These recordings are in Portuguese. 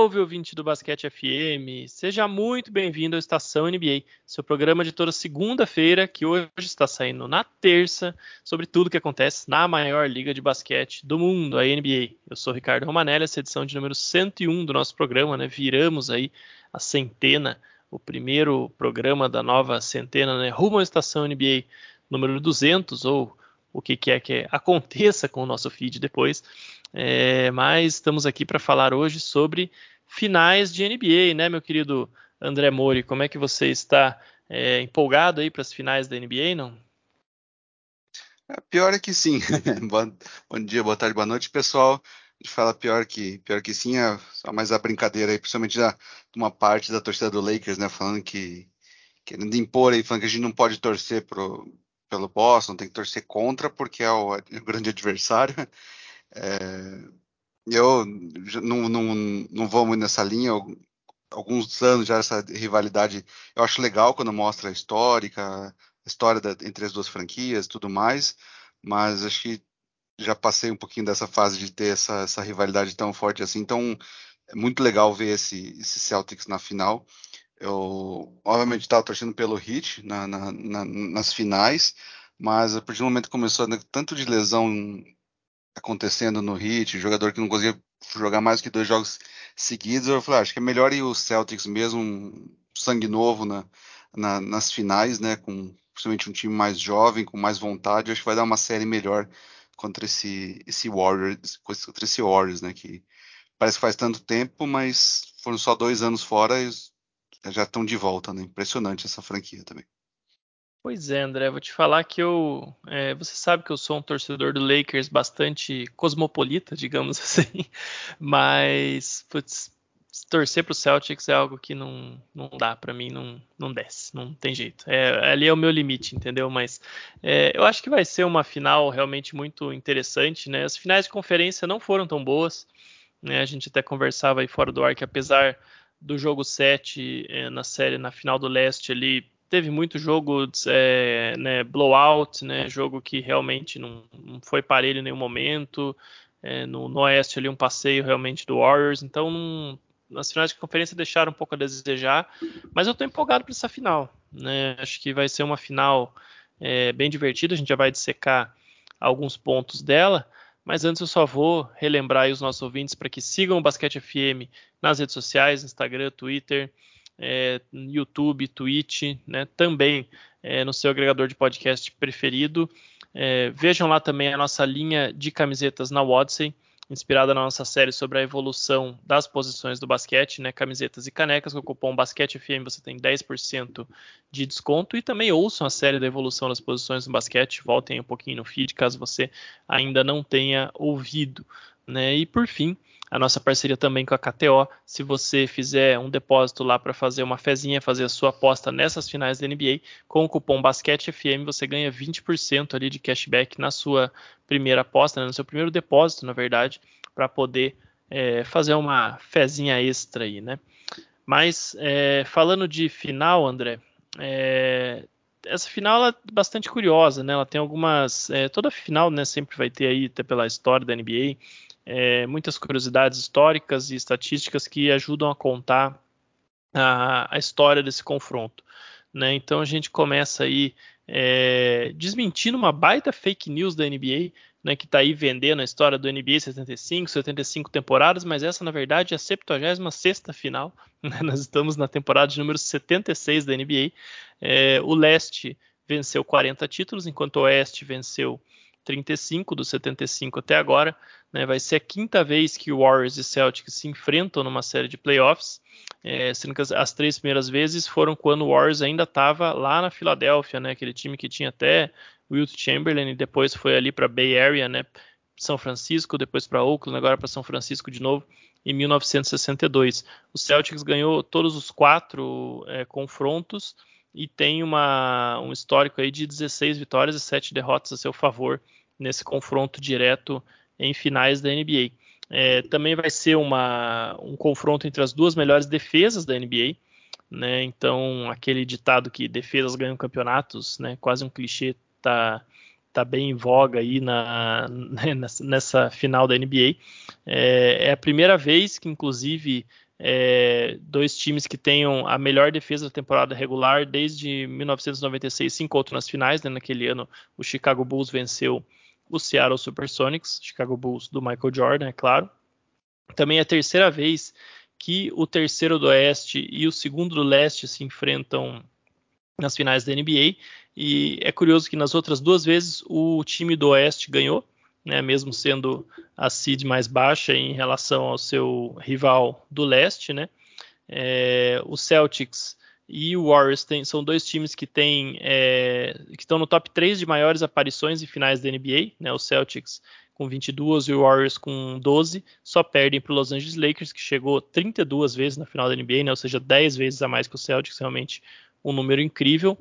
Salve, ouvinte do Basquete FM! Seja muito bem-vindo ao Estação NBA, seu programa de toda segunda-feira, que hoje está saindo na terça, sobre tudo que acontece na maior liga de basquete do mundo, a NBA. Eu sou Ricardo Romanelli, essa edição de número 101 do nosso programa, né? Viramos aí a centena, o primeiro programa da nova centena, né? Rumo à Estação NBA número 200, ou o que quer que aconteça com o nosso feed depois. É, mas estamos aqui para falar hoje sobre finais de NBA, né, meu querido André Mori? Como é que você está é, empolgado aí para as finais da NBA, não? É, pior é que sim. Bom dia, boa tarde, boa noite, pessoal. A gente fala pior que pior que sim, é só mais a brincadeira aí, principalmente de uma parte da torcida do Lakers, né, falando que querendo impor aí, falando que a gente não pode torcer pro, pelo Boston, tem que torcer contra porque é o, é o grande adversário. É, eu não, não, não vou muito nessa linha. Eu, alguns anos já essa rivalidade eu acho legal quando mostra a histórica, a história da, entre as duas franquias tudo mais, mas acho que já passei um pouquinho dessa fase de ter essa, essa rivalidade tão forte assim. Então é muito legal ver esse, esse Celtics na final. Eu, obviamente, estava torcendo pelo Heat na, na, na, nas finais, mas a partir do momento que começou né, tanto de lesão acontecendo no Heat, jogador que não conseguia jogar mais que dois jogos seguidos, eu falei, ah, acho que é melhor ir o Celtics mesmo, sangue novo na, na, nas finais, né, com principalmente um time mais jovem, com mais vontade, acho que vai dar uma série melhor contra esse, esse Warriors, contra esse Warriors, né, que parece que faz tanto tempo, mas foram só dois anos fora e já estão de volta, né? Impressionante essa franquia também. Pois é, André, vou te falar que eu. É, você sabe que eu sou um torcedor do Lakers bastante cosmopolita, digamos assim, mas putz, torcer para o Celtics é algo que não, não dá para mim, não, não desce, não tem jeito. É, ali é o meu limite, entendeu? Mas é, eu acho que vai ser uma final realmente muito interessante, né? As finais de conferência não foram tão boas, né? A gente até conversava aí fora do ar que apesar do jogo 7 é, na série, na final do leste ali, teve muito jogo é, né, blowout, né, jogo que realmente não, não foi parelho em nenhum momento. É, no, no, Oeste ali um passeio realmente do Warriors, então nas finais de conferência deixaram um pouco a desejar, mas eu estou empolgado para essa final. Né? Acho que vai ser uma final é, bem divertida, a gente já vai dissecar alguns pontos dela, mas antes eu só vou relembrar os nossos ouvintes para que sigam o Basquete FM nas redes sociais, Instagram, Twitter, é, YouTube, Twitch, né, também é, no seu agregador de podcast preferido. É, vejam lá também a nossa linha de camisetas na Wodsey, inspirada na nossa série sobre a evolução das posições do basquete, né, camisetas e canecas, com o cupom Basquete FM você tem 10% de desconto e também ouçam a série da evolução das posições do basquete, voltem um pouquinho no feed caso você ainda não tenha ouvido. Né? E por fim, a nossa parceria também com a KTO. Se você fizer um depósito lá para fazer uma fezinha, fazer a sua aposta nessas finais da NBA, com o cupom BasqueteFM você ganha 20% ali de cashback na sua primeira aposta, né? no seu primeiro depósito, na verdade, para poder é, fazer uma fezinha extra aí, né? Mas é, falando de final, André, é, essa final é bastante curiosa, né? Ela tem algumas. É, toda final, né? Sempre vai ter aí, até pela história da NBA, é, muitas curiosidades históricas e estatísticas que ajudam a contar a, a história desse confronto. Né? Então a gente começa aí é, desmentindo uma baita fake news da NBA, né, que está aí vendendo a história do NBA 75, 75 temporadas, mas essa na verdade é a 76 final. Né? Nós estamos na temporada de número 76 da NBA. É, o leste venceu 40 títulos, enquanto o oeste venceu 35 dos 75 até agora. Né, vai ser a quinta vez que Warriors e Celtics se enfrentam numa série de playoffs, é, sendo que as, as, três primeiras vezes foram quando o Warriors ainda estava lá na Filadélfia, né, aquele time que tinha até Wilt Chamberlain e depois foi ali para Bay Area, né, São Francisco, depois para Oakland, agora para São Francisco de novo em 1962. O Celtics ganhou todos os quatro é, confrontos e tem uma, um histórico aí de 16 vitórias e 7 derrotas a seu favor nesse confronto direto em finais da NBA. É, também vai ser uma, um confronto entre as duas melhores defesas da NBA. Né? Então, aquele ditado que defesas ganham campeonatos, né? quase um clichê, tá, tá bem em voga aí na, nessa final da NBA. É, é a primeira vez que, inclusive, é, dois times que tenham a melhor defesa da temporada regular desde 1996 se encontram nas finais. Né? Naquele ano, o Chicago Bulls venceu o Seattle Supersonics, Chicago Bulls do Michael Jordan, é claro. Também é a terceira vez que o terceiro do Oeste e o segundo do Leste se enfrentam nas finais da NBA. E é curioso que nas outras duas vezes o time do Oeste ganhou né, mesmo sendo a seed mais baixa em relação ao seu rival do leste, né? É, o Celtics e o Warriors tem, são dois times que têm é, que estão no top 3 de maiores aparições em finais da NBA, né? O Celtics com 22 e o Warriors com 12, só perdem para o Los Angeles Lakers, que chegou 32 vezes na final da NBA, né? ou seja, 10 vezes a mais que o Celtics, realmente um número incrível.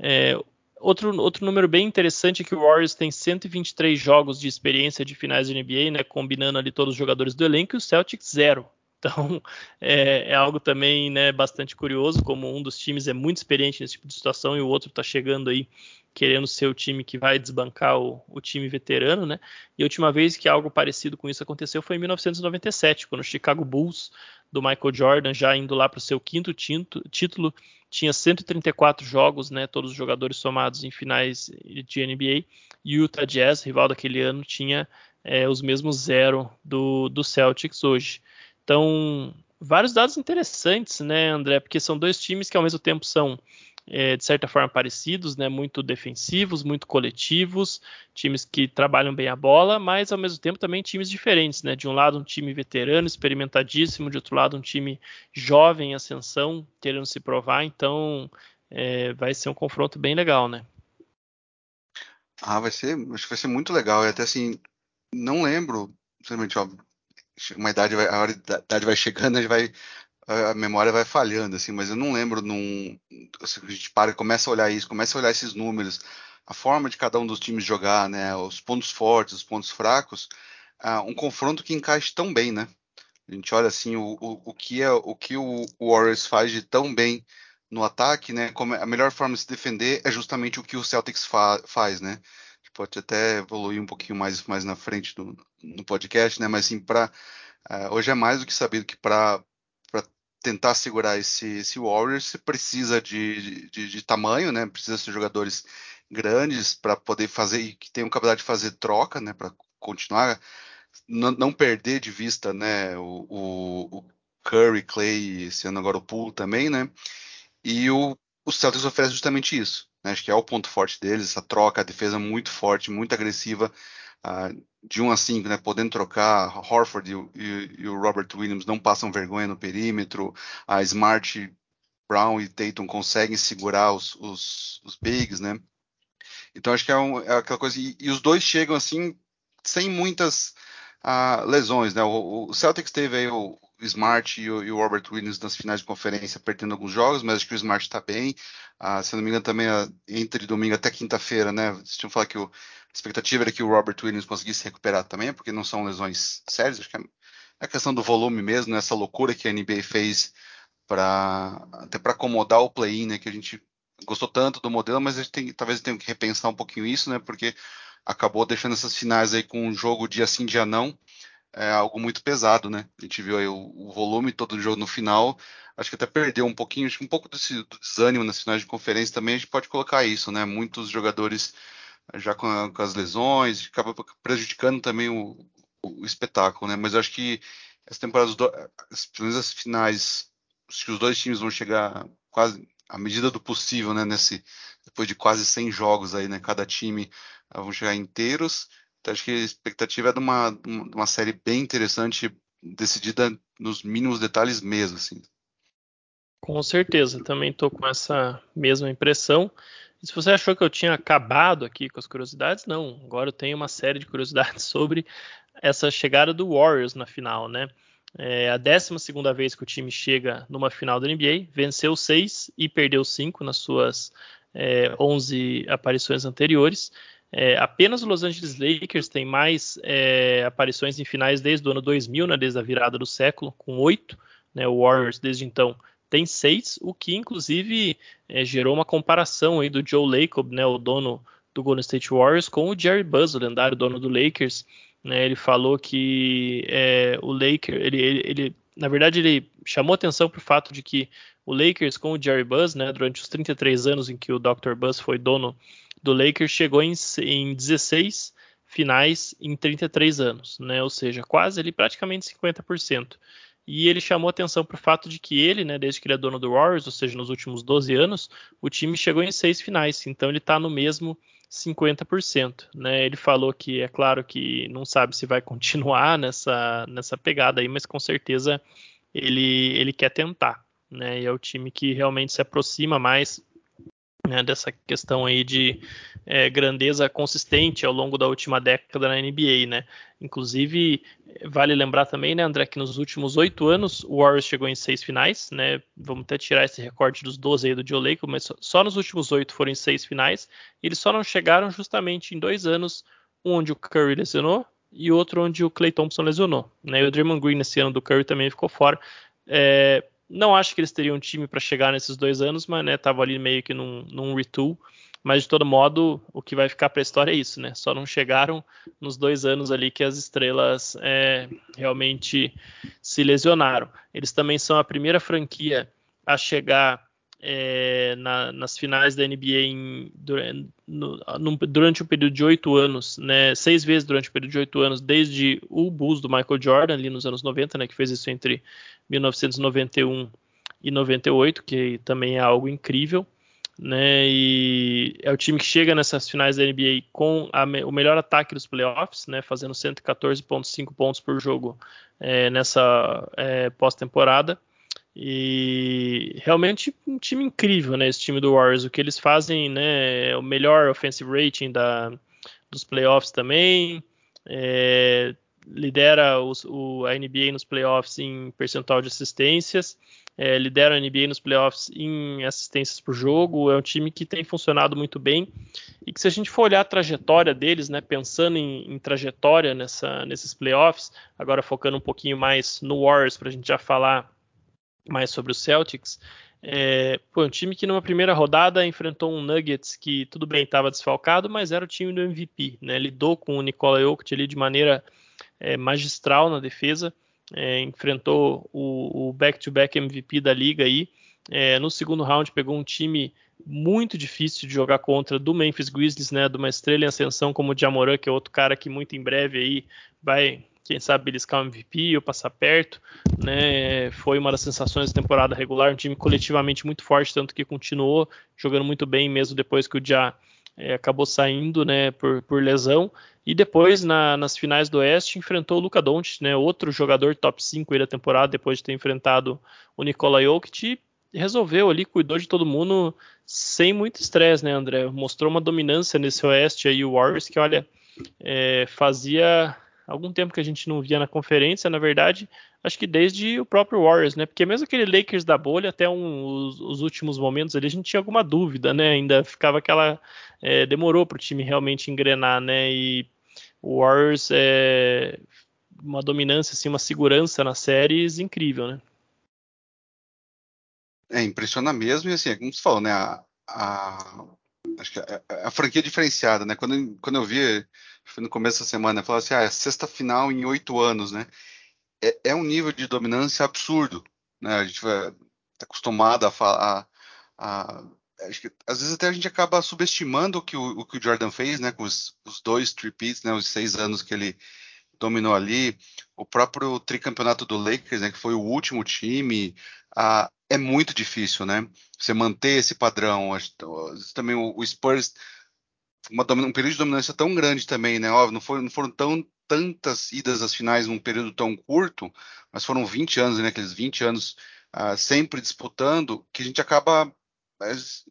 É, Outro, outro número bem interessante é que o Warriors tem 123 jogos de experiência de finais de NBA, né, combinando ali todos os jogadores do elenco, e o Celtics zero. Então é, é, algo também né, bastante curioso, como um dos times é muito experiente nesse tipo de situação e o outro está chegando aí querendo ser o time que vai desbancar o, o, time veterano, né? E a última vez que algo parecido com isso aconteceu foi em 1997, quando o Chicago Bulls do Michael Jordan, já indo lá para o seu quinto título, tinha 134 jogos, né? Todos os jogadores somados em finais de NBA. E o Utah Jazz, rival daquele ano, tinha é, os mesmos zero do, do Celtics hoje. Então, vários dados interessantes, né, André? Porque são dois times que ao mesmo tempo são é, de certa forma parecidos, né? Muito defensivos, muito coletivos, times que trabalham bem a bola, mas ao mesmo tempo também times diferentes, né? De um lado um time veterano, experimentadíssimo, de outro lado um time jovem em ascensão, querendo se provar. Então é, vai ser um confronto bem legal, né? Ah, vai ser, acho que vai ser muito legal. E até assim, não lembro, simplesmente, ó, uma idade vai, a idade vai chegando, a gente vai a memória vai falhando, assim, mas eu não lembro num. Assim, a gente para e começa a olhar isso, começa a olhar esses números, a forma de cada um dos times jogar, né? Os pontos fortes, os pontos fracos, uh, um confronto que encaixe tão bem, né? A gente olha assim o, o, o que é o que o Warriors faz de tão bem no ataque, né? Como a melhor forma de se defender é justamente o que o Celtics fa faz, né? pode até evoluir um pouquinho mais mais na frente do, no podcast, né? Mas assim, para uh, ah, hoje é mais do que sabido que para tentar segurar esse, esse Warriors, precisa de, de, de, tamanho, né? Precisa ser jogadores grandes para poder fazer e que tenham capacidade de fazer troca, né? Para continuar, não, perder de vista, né? O, o, o, Curry, Clay, sendo agora o Poole também, né? E o, o Celtics oferece justamente isso. Né? Acho que é o ponto forte deles, essa troca, a defesa muito forte, muito agressiva. Uh, de 1 a 5, né, podendo trocar, Horford e, e, e, o Robert Williams não passam vergonha no perímetro, a Smart, Brown e Tatum conseguem segurar os, os, os bigs, né? Então acho que é, um, é aquela coisa, e, e, os dois chegam assim, sem muitas uh, lesões, né? O, o, Celtics teve aí o Smart e o, e o, Robert Williams nas finais de conferência perdendo alguns jogos, mas acho que o Smart está bem. Uh, se não me engano, também uh, entre domingo até quinta-feira, né? Vocês tinham falar que o a expectativa era que o Robert Williams conseguisse recuperar também, porque não são lesões sérias. Acho que é a questão do volume mesmo, né? essa loucura que a NBA fez para até para acomodar o play-in, né? Que a gente gostou tanto do modelo, mas a gente tem, talvez tenha que repensar um pouquinho isso, né? Porque acabou deixando essas finais aí com um jogo dia sim, dia não, é algo muito pesado, né? A gente viu aí o, o volume todo do jogo no final, acho que até perdeu um pouquinho, acho que um pouco desse, do desânimo nas finais de conferência também a gente pode colocar isso, né? Muitos jogadores já com, a, com as lesões, acaba prejudicando também o, o, espetáculo, né? Mas eu acho que essa temporada, pelo menos as finais, acho que os dois times vão chegar quase à medida do possível, né? Nesse, depois de quase 100 jogos aí, né? Cada time uh, vão chegar inteiros. Então acho que a expectativa é de uma, de uma série bem interessante, decidida nos mínimos detalhes mesmo, assim. Com certeza, também estou com essa mesma impressão. E se você achou que eu tinha acabado aqui com as curiosidades, não. Agora eu tenho uma série de curiosidades sobre essa chegada do Warriors na final, né? É a 12 vez que o time chega numa final da NBA, venceu seis e perdeu cinco nas suas é, 11 aparições anteriores. É, apenas o Los Angeles Lakers tem mais é, aparições em finais desde o ano 2000, né, desde a virada do século, com oito. Né, o Warriors, desde então, tem seis, o que inclusive é, gerou uma comparação aí do Joe Lacob, né, o dono do Golden State Warriors, com o Jerry Buzz, o lendário dono do Lakers, Né? Ele falou que é, o Lakers, ele, ele, ele, na verdade, ele chamou atenção para o fato de que o Lakers com o Jerry Buzz, né, durante os 33 anos em que o Dr. Buzz foi dono do Lakers, chegou em, em 16 finais em 33 anos, né? Ou seja, quase ali praticamente 50%. E ele chamou atenção para o fato de que ele, né, desde que ele é dono do Warriors, ou seja, nos últimos 12 anos, o time chegou em seis finais. Então ele está no mesmo 50%. Né? Ele falou que é claro que não sabe se vai continuar nessa, nessa pegada aí, mas com certeza ele, ele quer tentar. Né? E é o time que realmente se aproxima mais né, dessa questão aí de é, grandeza consistente ao longo da última década na NBA, né? Inclusive, vale lembrar também, né, André, que nos últimos oito anos o Warriors chegou em seis finais, né? Vamos até tirar esse recorde dos 12 aí do Joe Lacob, mas só nos últimos oito foram em seis finais. Eles só não chegaram justamente em dois anos, um onde o Curry lesionou e outro onde o Clay Thompson lesionou, né? E o Draymond Green nesse ano do Curry também ficou fora. É, não acho que eles teriam um time para chegar nesses dois anos, mas né, tava ali meio que num, num retool. Mas de todo modo, o que vai ficar para a história é isso, né? Só não chegaram nos dois anos ali que as estrelas é, realmente se lesionaram. Eles também são a primeira franquia a chegar é, na, nas finais da NBA em, durante, no, durante um período de oito anos, né, seis vezes durante um período de oito anos, desde o Bulls do Michael Jordan, ali nos anos 90, né, que fez isso entre 1991 e 98, que também é algo incrível. Né, e é o time que chega nessas finais da NBA com a, o melhor ataque dos playoffs, né, fazendo 114,5 pontos por jogo é, nessa é, pós-temporada. E realmente um time incrível, né? Esse time do Warriors. O que eles fazem, né? É o melhor offensive rating da, dos playoffs também. É, lidera os, o, a NBA nos playoffs em percentual de assistências. É, lidera a NBA nos playoffs em assistências por jogo. É um time que tem funcionado muito bem. E que se a gente for olhar a trajetória deles, né? Pensando em, em trajetória nessa, nesses playoffs, agora focando um pouquinho mais no Warriors, para a gente já falar mais sobre o Celtics. É, pô, um time que numa primeira rodada enfrentou um Nuggets que tudo bem estava desfalcado, mas era o time do MVP, né? Lidou com o Nikola Jokic ali de maneira é, magistral na defesa, é, enfrentou o back-to-back -back MVP da liga aí. É, no segundo round pegou um time muito difícil de jogar contra do Memphis Grizzlies, né? De uma estrela em ascensão como o Jamoran, que é outro cara que muito em breve aí vai quem sabe beliscar o MVP ou passar perto, né? Foi uma das sensações da temporada regular, um time coletivamente muito forte, tanto que continuou jogando muito bem mesmo depois que o Já é, acabou saindo, né, por, por lesão. E depois, na, nas finais do Oeste, enfrentou o Luca Doncic, né, outro jogador top 5 da temporada, depois de ter enfrentado o Nikola Jokic, resolveu ali, cuidou de todo mundo sem muito estresse, né, André? Mostrou uma dominância nesse Oeste aí, o Warriors, que, olha, é, fazia algum tempo que a gente não via na conferência, na verdade, acho que desde o próprio Warriors, né? Porque mesmo aquele Lakers da bolha, até um, os, os, últimos momentos ali, a gente tinha alguma dúvida, né? Ainda ficava aquela. É, demorou para o time realmente engrenar, né? E o Warriors é uma dominância, assim, uma segurança nas séries incrível, né? É, impressiona mesmo, e assim, como você falou, né? A, a, acho que a, a, franquia diferenciada, né? Quando, quando eu vi no começo da semana, falou assim, ah, é sexta final em oito anos, né? É, é, um nível de dominância absurdo, né? A gente está acostumado a falar, a, acho que às vezes até a gente acaba subestimando o que o, o que o Jordan fez, né? Com os, os dois tripeats, né? Os seis anos que ele dominou ali, o próprio tricampeonato do Lakers, né? Que foi o último time, a, é muito difícil, né? Você manter esse padrão. Também o, o Spurs uma, um período de dominância tão grande também, né? Óbvio, não foram, não foram tão, tantas idas às finais num período tão curto, mas foram 20 anos, né? Aqueles 20 anos uh, sempre disputando, que a gente acaba.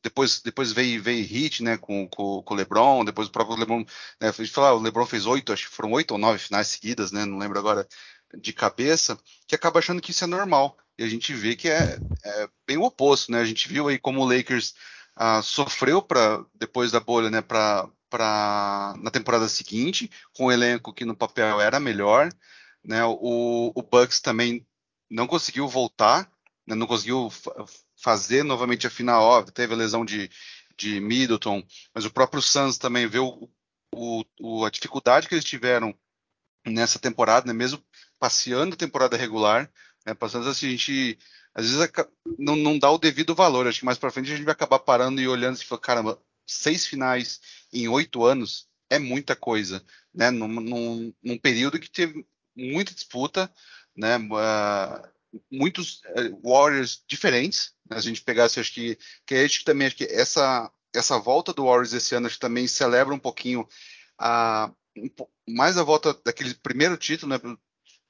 Depois, depois veio, veio hit, né, com, com, com o LeBron, depois o próprio LeBron, né, a gente falar, o LeBron fez oito, acho que foram oito ou nove finais seguidas, né, não lembro agora de cabeça, que acaba achando que isso é normal. E a gente vê que é, é bem o oposto, né? A gente viu aí como o Lakers uh, sofreu para depois da bolha, né, para na temporada seguinte, com um elenco que no papel era melhor, né? O, o Bucks também não conseguiu voltar, né, não conseguiu fazer novamente a final, ó, teve a lesão de, de Middleton, mas o próprio Suns também viu o, o, a dificuldade que eles tiveram nessa temporada, né? mesmo passeando a temporada regular, né? passando assim, a gente às vezes não, não dá o devido valor. Acho que mais para frente a gente vai acabar parando e olhando e falando, caramba, seis finais em oito anos é muita coisa, né? Num, num, num período que teve muita disputa, né? Uh, muitos uh, Warriors diferentes. Né? A gente pegasse, acho que, que acho que também acho que essa essa volta do Warriors esse ano acho que também celebra um pouquinho a mais a volta daquele primeiro título, né?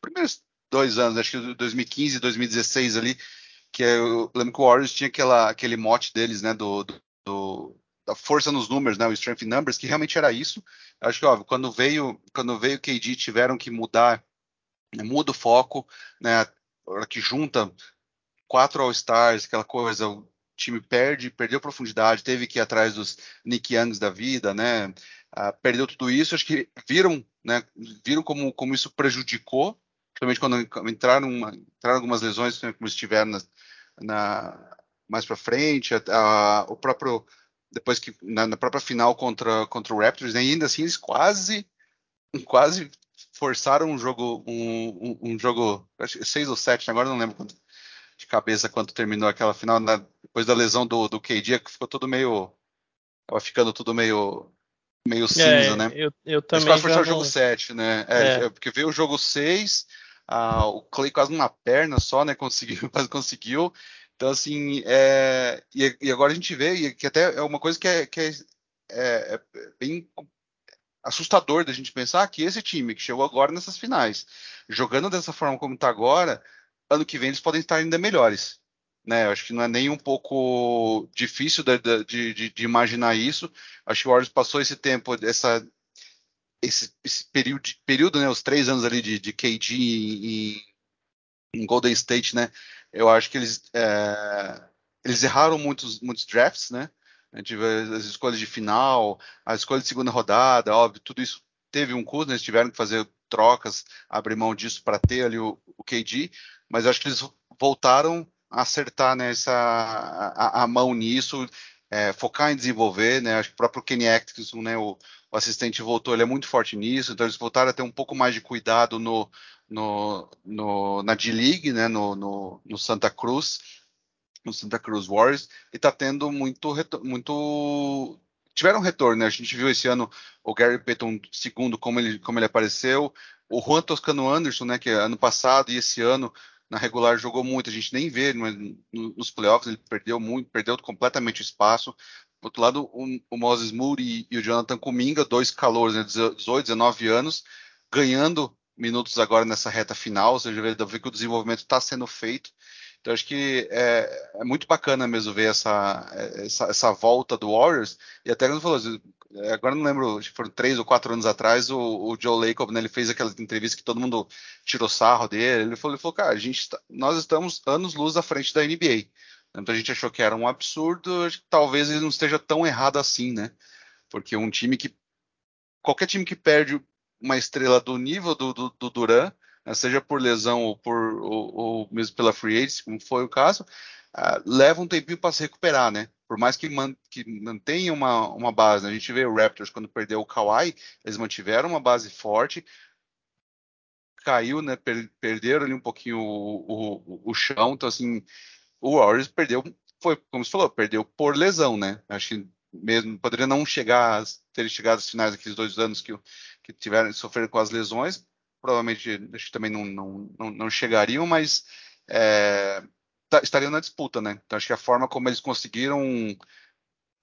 Primeiros dois anos, acho que 2015, 2016 ali, que eu lembro que o Warriors tinha aquela, aquele mote deles, né? Do, do, da força nos números, né? O strength in numbers, que realmente era isso. Acho que óbvio, quando veio quando veio o KD tiveram que mudar, né, muda o foco, né? hora que junta quatro All Stars, aquela coisa, o time perde, perdeu profundidade, teve que ir atrás dos Nick Youngs da vida, né? Ah, perdeu tudo isso, acho que viram, né? Viram como, como isso prejudicou, principalmente quando entraram, uma, entraram algumas lesões, né, como estiveram na, na mais para frente, a, a, o próprio depois que na, na, própria final contra, contra o Raptors, né, ainda assim eles quase quase forçaram um jogo um, um, um jogo seis ou sete agora não lembro quanto, de cabeça quanto terminou aquela final na, depois da lesão do, do KD que ficou tudo meio tava ficando tudo meio meio cinza, é, né? Eu, eu também eles quase forçaram o jogo 7, né? É, é. Porque veio o jogo 6, ah, o Clay quase numa perna só, né? Conseguiu, quase conseguiu. Então, assim, é, e, e, agora a gente vê, e que até é uma coisa que é, que é, é, é bem assustador da gente pensar que esse time que chegou agora nessas finais, jogando dessa forma como está agora, ano que vem eles podem estar ainda melhores. Né, acho que não é nem um pouco difícil de, de, de, de imaginar isso. Acho que o Warriors passou esse tempo, essa, esse, esse período, período, né, os três anos ali de, de KD em, em Golden State, né, eu acho que eles, é, eles erraram muitos, muitos drafts, né? Gente as escolhas de final, a escolha de segunda rodada, óbvio, tudo isso teve um custo, né? eles tiveram que fazer trocas, abrir mão disso para ter ali o, o KD, mas acho que eles voltaram a acertar nessa a, a mão nisso, é, focar em desenvolver, né? Acho que o próprio Kenny Atkinson, né, o, o, assistente voltou, ele é muito forte nisso, então eles voltaram a ter um pouco mais de cuidado no, no, no na D-League, né, no, no, no, Santa Cruz, no Santa Cruz Warriors, e está tendo muito, muito tiveram retorno, né? A gente viu esse ano o Gary Payton segundo como ele como ele apareceu, o Juan Toscano Anderson, né, que ano passado e esse ano na regular jogou muito, a gente nem vê mas nos playoffs, ele perdeu muito, perdeu completamente o espaço. Do outro lado, o, o Moses Moody e, o Jonathan Kuminga, dois calores, né, 18, 19 anos, ganhando minutos agora nessa reta final, ou seja, vê que o desenvolvimento está sendo feito. Então acho que é, é, muito bacana mesmo ver essa, essa, essa, volta do Warriors. E até quando falou, é, agora não lembro, acho que foram três ou quatro anos atrás, o, o Joe Lacob, né, ele fez aquela entrevista que todo mundo tirou sarro dele. Ele falou, ele falou cara, a gente tá, nós estamos anos luz à frente da NBA. Então a gente achou que era um absurdo, talvez ele não esteja tão errado assim, né? Porque um time que. Qualquer time que perde uma estrela do nível do, do, do Duran, né, seja por lesão ou, por, ou, ou mesmo pela free agency, como foi o caso, uh, leva um tempinho para se recuperar, né? Por mais que, man, que mantenha uma, uma base, né? a gente vê o Raptors quando perdeu o Kawhi, eles mantiveram uma base forte, caiu, né? Per, perderam ali um pouquinho o, o, o chão, então assim, o Warriors perdeu, foi como você falou, perdeu por lesão, né? Acho que mesmo poderia não chegar, ter chegado às finais daqueles dois anos que, que tiveram sofreram com as lesões, provavelmente acho que também não, não, não, não chegariam, mas é, estariam na disputa, né? Então acho que a forma como eles conseguiram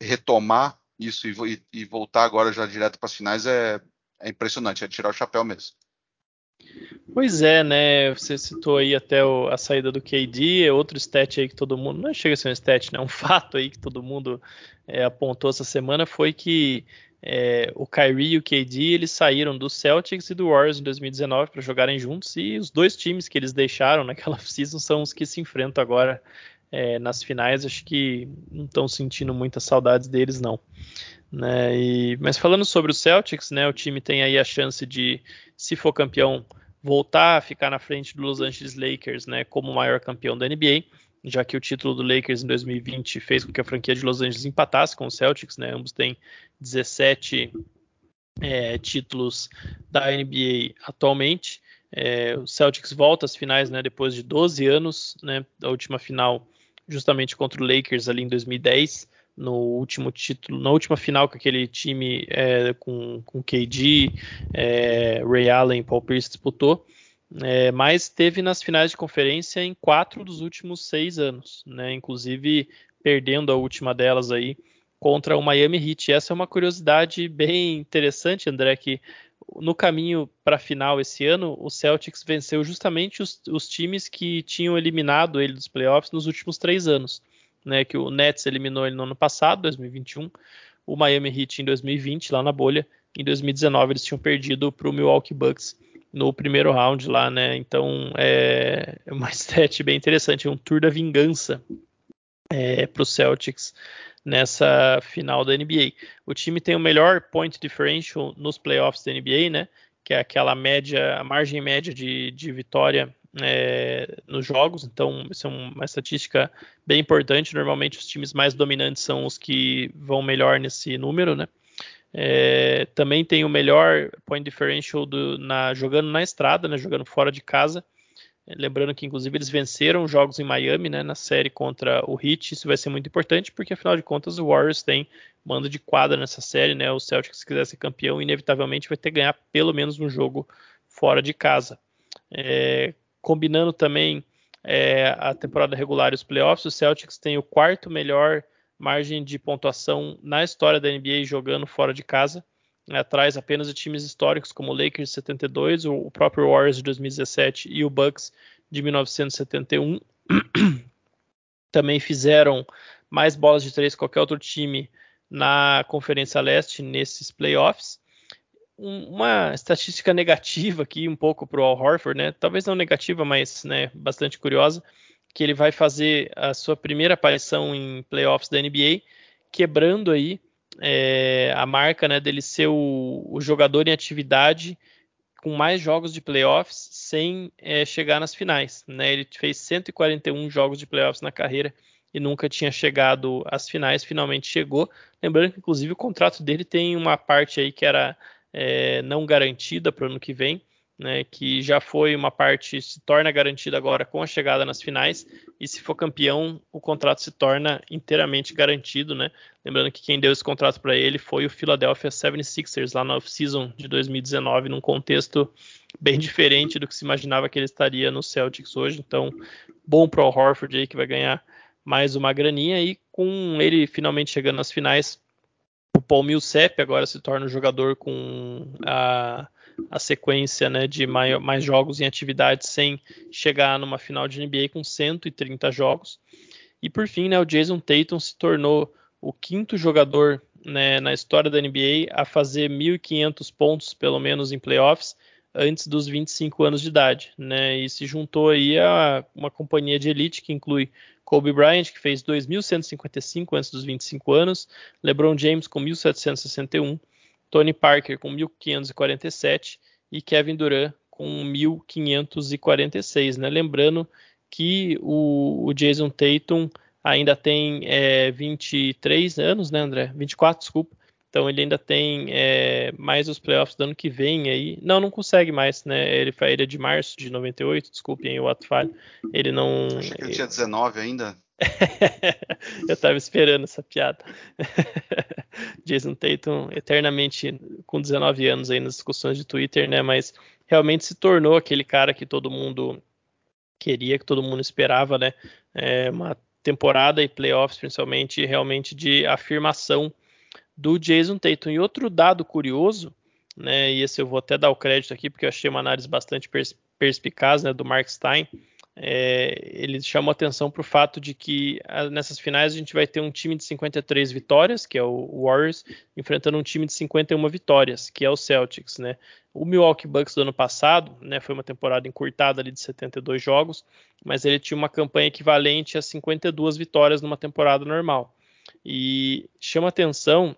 retomar isso e, e voltar agora já direto para as finais é, é impressionante, é tirar o chapéu mesmo. Pois é, né? Você citou aí até o, a saída do KD, é outro stat aí que todo mundo. Não chega a ser um stat, né? Um fato aí que todo mundo é, apontou essa semana foi que é, o Kyrie e o KD eles saíram do Celtics e do Warriors em 2019 para jogarem juntos e os dois times que eles deixaram naquela season são os que se enfrentam agora é, nas finais. Acho que não estão sentindo muitas saudades deles não. Né? E, mas falando sobre o Celtics, né? O time tem aí a chance de, se for campeão, voltar a ficar na frente do Los Angeles Lakers, né, como maior campeão da NBA, já que o título do Lakers em 2020 fez com que a franquia de Los Angeles empatasse com o Celtics, né, ambos têm 17 é, títulos da NBA atualmente. É, o Celtics volta às finais né, depois de 12 anos, né, da última final justamente contra o Lakers ali em 2010, no último título, na última final com aquele time é, com, com KD, é, Ray Allen, Paul Pierce disputou. É, mas teve nas finais de conferência em quatro dos últimos seis anos, né? Inclusive perdendo a última delas aí contra o Miami Heat. Essa é uma curiosidade bem interessante, André, que no caminho para a final esse ano, o Celtics venceu justamente os, os, times que tinham eliminado ele dos playoffs nos últimos três anos. Né, que o Nets eliminou ele no ano passado, 2021, o Miami Heat em 2020, lá na bolha. Em 2019 eles tinham perdido para o Milwaukee Bucks no primeiro round lá, né? Então é uma stat bem interessante, um tour da vingança é, para os Celtics nessa final da NBA. O time tem o melhor point differential nos playoffs da NBA, né? Que é aquela média, a margem média de, de vitória é, nos jogos. Então, isso é uma estatística bem importante. Normalmente, os times mais dominantes são os que vão melhor nesse número, né? É, também tem o melhor point differential do, na, jogando na estrada, né, jogando fora de casa. Lembrando que, inclusive, eles venceram jogos em Miami, né, na série contra o Heat. Isso vai ser muito importante, porque, afinal de contas, o Warriors tem mando de quadra nessa série. Né, o Celtics, se quiser ser campeão, inevitavelmente vai ter que ganhar pelo menos um jogo fora de casa. É, combinando também é, a temporada regular e os playoffs, o Celtics tem o quarto melhor margem de pontuação na história da NBA jogando fora de casa, né, atrás apenas de times históricos como o Lakers de 72, o próprio Warriors de 2017 e o Bucks de 1971. Também fizeram mais bolas de três que qualquer outro time na Conferência Leste nesses playoffs. uma estatística negativa aqui um pouco para o Al Horford, né? Talvez não negativa, mas né, bastante curiosa que ele vai fazer a sua primeira aparição em playoffs da NBA, quebrando aí é, a marca né, dele ser o, o, jogador em atividade com mais jogos de playoffs sem é, chegar nas finais. Né? Ele fez 141 jogos de playoffs na carreira e nunca tinha chegado às finais, finalmente chegou. Lembrando que, inclusive, o contrato dele tem uma parte aí que era é, não garantida para o ano que vem né, que já foi uma parte, se torna garantida agora com a chegada nas finais, e se for campeão, o contrato se torna inteiramente garantido, né? Lembrando que quem deu esse contrato para ele foi o Philadelphia 76ers, lá na off-season de 2019, num contexto bem diferente do que se imaginava que ele estaria no Celtics hoje, então bom para o Horford aí, que vai ganhar mais uma graninha, e com ele finalmente chegando nas finais, o Paul Millsap agora se torna um jogador com a a sequência né, de mais, jogos em atividade sem chegar numa final de NBA com 130 jogos. E por fim, né, o Jason Tatum se tornou o quinto jogador né, na história da NBA a fazer 1.500 pontos, pelo menos em playoffs, antes dos 25 anos de idade. Né, e se juntou aí a uma companhia de elite que inclui Kobe Bryant, que fez 2.155 antes dos 25 anos, LeBron James com 1.761, Tony Parker com 1547 e Kevin Durant com 1546, né? Lembrando que o, o Jason Tatum ainda tem é, 23 anos, né, André? 24, desculpa. Então ele ainda tem é, mais os playoffs do ano que vem aí. Não, não consegue mais, né? Ele, ele é de março de 98, desculpem o ato falho. Ele não. Acho que ele tinha 19 ainda. eu tava esperando essa piada. Jason Tatum, eternamente com 19 anos aí nas discussões de Twitter, né? Mas realmente se tornou aquele cara que todo mundo queria, que todo mundo esperava, né? É uma temporada e playoffs, principalmente, realmente de afirmação do Jason Tatum. E outro dado curioso, né? E esse eu vou até dar o crédito aqui, porque eu achei uma análise bastante perspicaz, né? Do Mark Stein é, ele chamou atenção para o fato de que a, nessas finais a gente vai ter um time de 53 vitórias, que é o Warriors, enfrentando um time de 51 vitórias, que é o Celtics, né? O Milwaukee Bucks do ano passado, né, foi uma temporada encurtada ali de 72 jogos, mas ele tinha uma campanha equivalente a 52 vitórias numa temporada normal. E chama atenção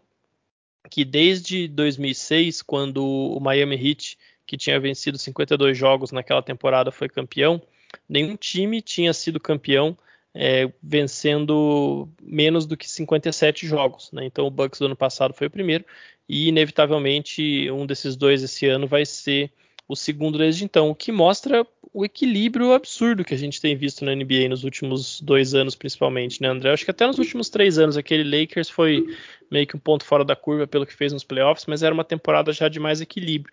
que desde 2006, quando o Miami Heat, que tinha vencido 52 jogos naquela temporada, foi campeão, nenhum time tinha sido campeão é, vencendo menos do que 57 jogos. Né? Então o Bucks do ano passado foi o primeiro e inevitavelmente um desses dois esse ano vai ser o segundo desde então, o que mostra o equilíbrio absurdo que a gente tem visto na NBA nos últimos dois anos, principalmente, né, André? Acho que até nos últimos três anos aquele Lakers foi meio que um ponto fora da curva pelo que fez nos playoffs, mas era uma temporada já de mais equilíbrio.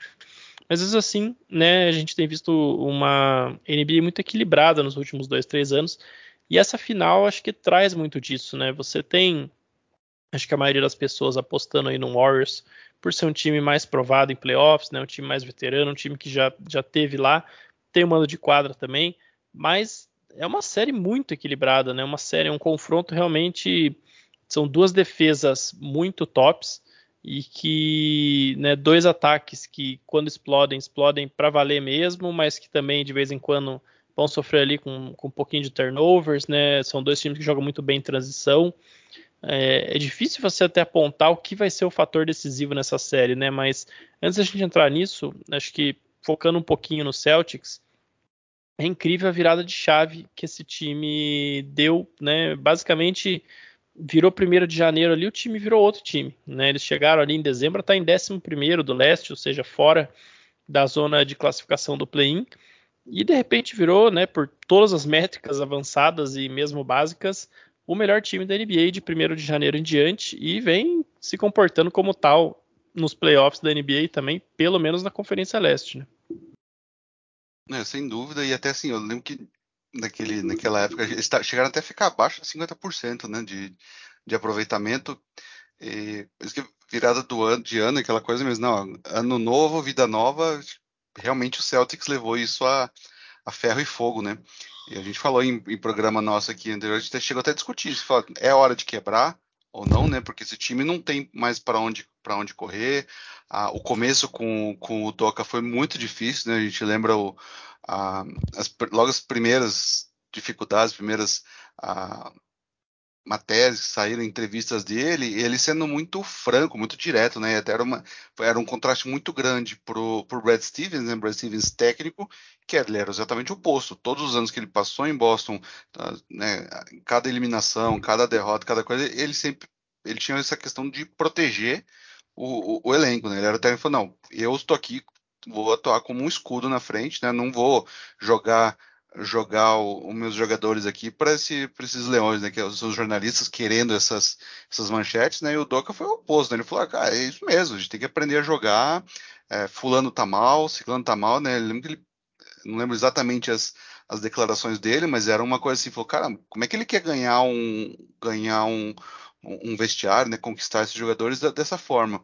Mas vezes assim, né, a gente tem visto uma NBA muito equilibrada nos últimos dois, três anos, e essa final acho que traz muito disso, né? Você tem, acho que a maioria das pessoas apostando aí no Warriors por ser um time mais provado em playoffs, né? Um time mais veterano, um time que já, já teve lá, tem um mando de quadra também, mas é uma série muito equilibrada, né? Uma série, um confronto realmente são duas defesas muito tops e que, né, dois ataques que quando explodem, explodem para valer mesmo, mas que também de vez em quando vão sofrer ali com, com um pouquinho de turnovers, né? São dois times que jogam muito bem em transição. É, é, difícil você até apontar o que vai ser o fator decisivo nessa série, né? Mas antes da gente entrar nisso, acho que focando um pouquinho no Celtics, é incrível a virada de chave que esse time deu, né? Basicamente virou primeiro de janeiro ali, o time virou outro time, né? Eles chegaram ali em dezembro, tá em 11 primeiro do leste, ou seja, fora da zona de classificação do play-in, e de repente virou, né, por todas as métricas avançadas e mesmo básicas, o melhor time da NBA de 1 de janeiro em diante e vem se comportando como tal nos playoffs da NBA também, pelo menos na Conferência Leste. Né? É, sem dúvida, e até assim, eu lembro que naquele, naquela época eles chegaram até a ficar abaixo de 50% né, de, de aproveitamento. E, virada do ano, de ano, aquela coisa mesmo, não, ano novo, vida nova, realmente o Celtics levou isso a, a ferro e fogo, né? E a gente falou em, em programa nosso aqui anterior, a gente chegou até a discutir, fala, é hora de quebrar ou não, né? Porque esse time não tem mais para onde para onde correr. Ah, o começo com, com o Doca foi muito difícil, né? A gente lembra o, ah, as, logo as primeiras dificuldades, primeiras ah, matérias que saíram, entrevistas dele, ele sendo muito franco, muito direto, né? Até era, uma, era um contraste muito grande pro, pro Brad Stevens, né? Brad Stevens técnico, que ele era exatamente o oposto. Todos os anos que ele passou em Boston, tá, né? Cada eliminação, cada derrota, cada coisa, ele sempre ele tinha essa questão de proteger o, o, o elenco, né? Ele era o técnico falou, não, eu estou aqui, vou atuar como um escudo na frente, né? Não vou jogar jogar os meus jogadores aqui para esse, esses leões, né? Que são os jornalistas querendo essas, essas manchetes, né? E o Doca foi o oposto, né? Ele falou, ah, cara, é isso mesmo, a gente tem que aprender a jogar. É, fulano tá mal, ciclano tá mal, né? Lembro que ele, não lembro exatamente as, as declarações dele, mas era uma coisa assim, falou, cara, como é que ele quer ganhar um ganhar um, um vestiário, né? Conquistar esses jogadores dessa forma?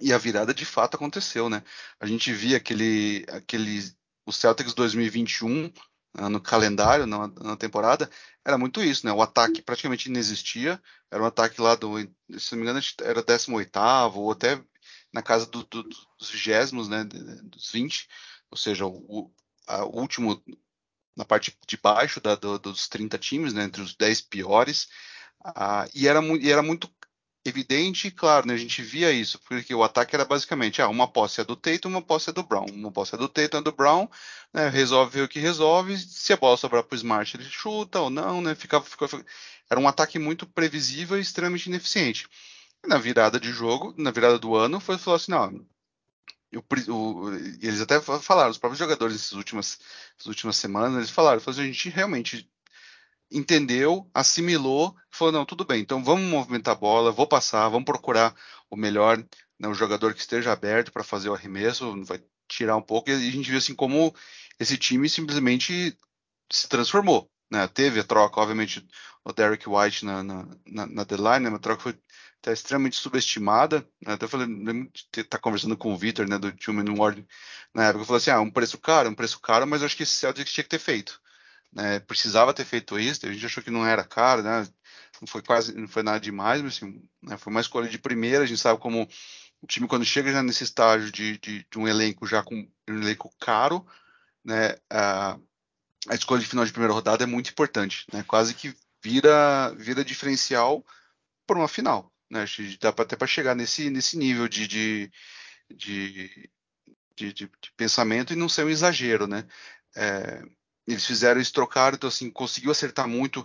E a virada de fato aconteceu, né? A gente via aquele, aquele o Celtics 2021 ah, no calendário, na, na, temporada, era muito isso, né? O ataque praticamente inexistia, era um ataque lá do, se não me engano, era 18 ou até na casa do, do, dos vigésimos, né? Dos 20, ou seja, o, o último na parte de baixo da, do, dos 30 times, né? Entre os 10 piores. Ah, e, era, e era muito evidente e claro, né? A gente via isso, porque o ataque era basicamente ah, uma posse é do Tatum, uma posse é do Brown. Uma posse é do Tatum, é do Brown, né? resolve o que resolve. Se a bola sobrar para o Smart, ele chuta ou não, né? Ficava, ficava, era um ataque muito previsível e extremamente ineficiente. na virada de jogo, na virada do ano, foi falou assim, não, o, eles até falaram, os próprios jogadores nessas últimas, últimas semanas, eles falaram, falaram assim, a gente realmente entendeu, assimilou, falou: não, tudo bem, então vamos movimentar a bola, vou passar, vamos procurar o melhor, né, o jogador que esteja aberto para fazer o arremesso, vai tirar um pouco, e a gente viu assim como esse time simplesmente se transformou. Né? Teve a troca, obviamente, o Derek White na, na, na, na deadline, né? uma troca foi até extremamente subestimada. Né? Até falei, estar tá conversando com o Victor, né, do Human Ward, na época, eu falei assim: ah, um preço caro, um preço caro, mas eu acho que esse Celtics tinha que ter feito né, precisava ter feito isso, a gente achou que não era caro, né, não foi quase, não foi nada demais, mas assim, né, foi uma escolha de primeira, a gente sabe como o time quando chega já nesse estágio de, de, de um elenco já com um elenco caro, né, a, a, escolha de final de primeira rodada é muito importante, né, quase que vira, vira diferencial para uma final, né, dá até para chegar nesse, nesse nível de, de, de de, de, de, pensamento e não ser um exagero, né? É, eles fizeram isso, trocaram, então assim, conseguiu acertar muito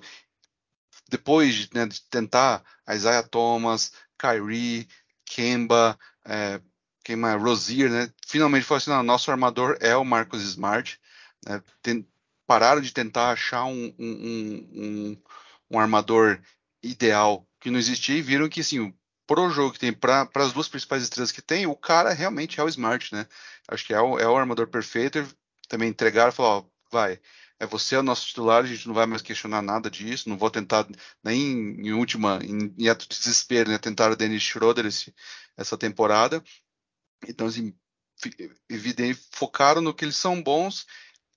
depois né, de tentar Isaiah Thomas, Kyrie, Kemba, é, quem mais? Rosier, né? Finalmente falou assim: não, nosso armador é o Marcus Smart. Né? Tem, pararam de tentar achar um, um, um, um, armador ideal que não existia e viram que, assim, pro jogo que tem, para as duas principais estrelas que tem, o cara realmente é o Smart, né? Acho que é o, é o armador perfeito. Também entregaram e falaram: ó, vai, é você o nosso titular, a gente não vai mais questionar nada disso, não vou tentar nem em última, em, em ato de desespero, né, tentar o Dennis Schroeder esse, essa temporada. Então, assim, evidente, focaram no que eles são bons,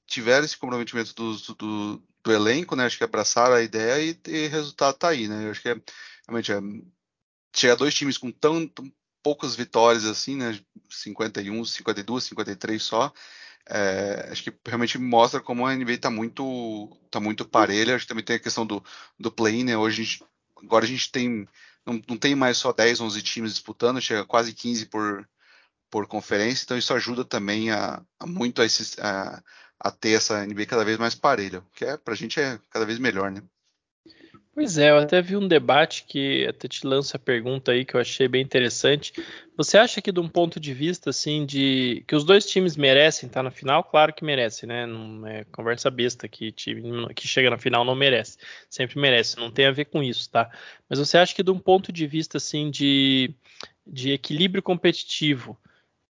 tiveram esse comprometimento do, do, do elenco, né, acho que abraçaram a ideia e, o resultado tá aí, né, acho que é, realmente, é, chega dois times com tão, tão poucas vitórias assim, né, 51, 52, 53 só, é, acho que realmente mostra como a NBA está muito, tá muito parelha. Acho que também tem a questão do, do play, né? Hoje a gente, agora a gente tem não, não tem mais só 10, 11 times disputando, chega quase 15 por, por conferência, então isso ajuda também a, a muito a, esses, a, a, ter essa NBA cada vez mais parelha, que é, pra gente é cada vez melhor, né? Pois é, eu até vi um debate que até te lança a pergunta aí que eu achei bem interessante. Você acha que de um ponto de vista assim de que os dois times merecem estar na final? Claro que merece, né? Não é conversa besta que time que chega na final não merece. Sempre merece, não tem a ver com isso, tá? Mas você acha que de um ponto de vista assim de, de equilíbrio competitivo,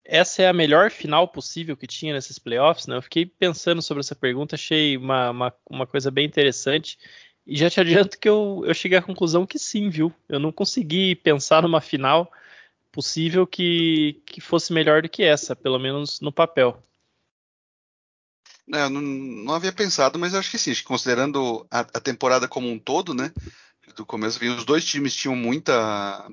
essa é a melhor final possível que tinha nesses playoffs, né? Eu fiquei pensando sobre essa pergunta, achei uma, uma, uma coisa bem interessante e já te adianto que eu, eu cheguei à conclusão que sim, viu? Eu não consegui pensar numa final possível que, que fosse melhor do que essa, pelo menos no papel. Não, não, não havia pensado, mas acho que sim. Considerando a, a, temporada como um todo, né? Do começo, os dois times tinham muita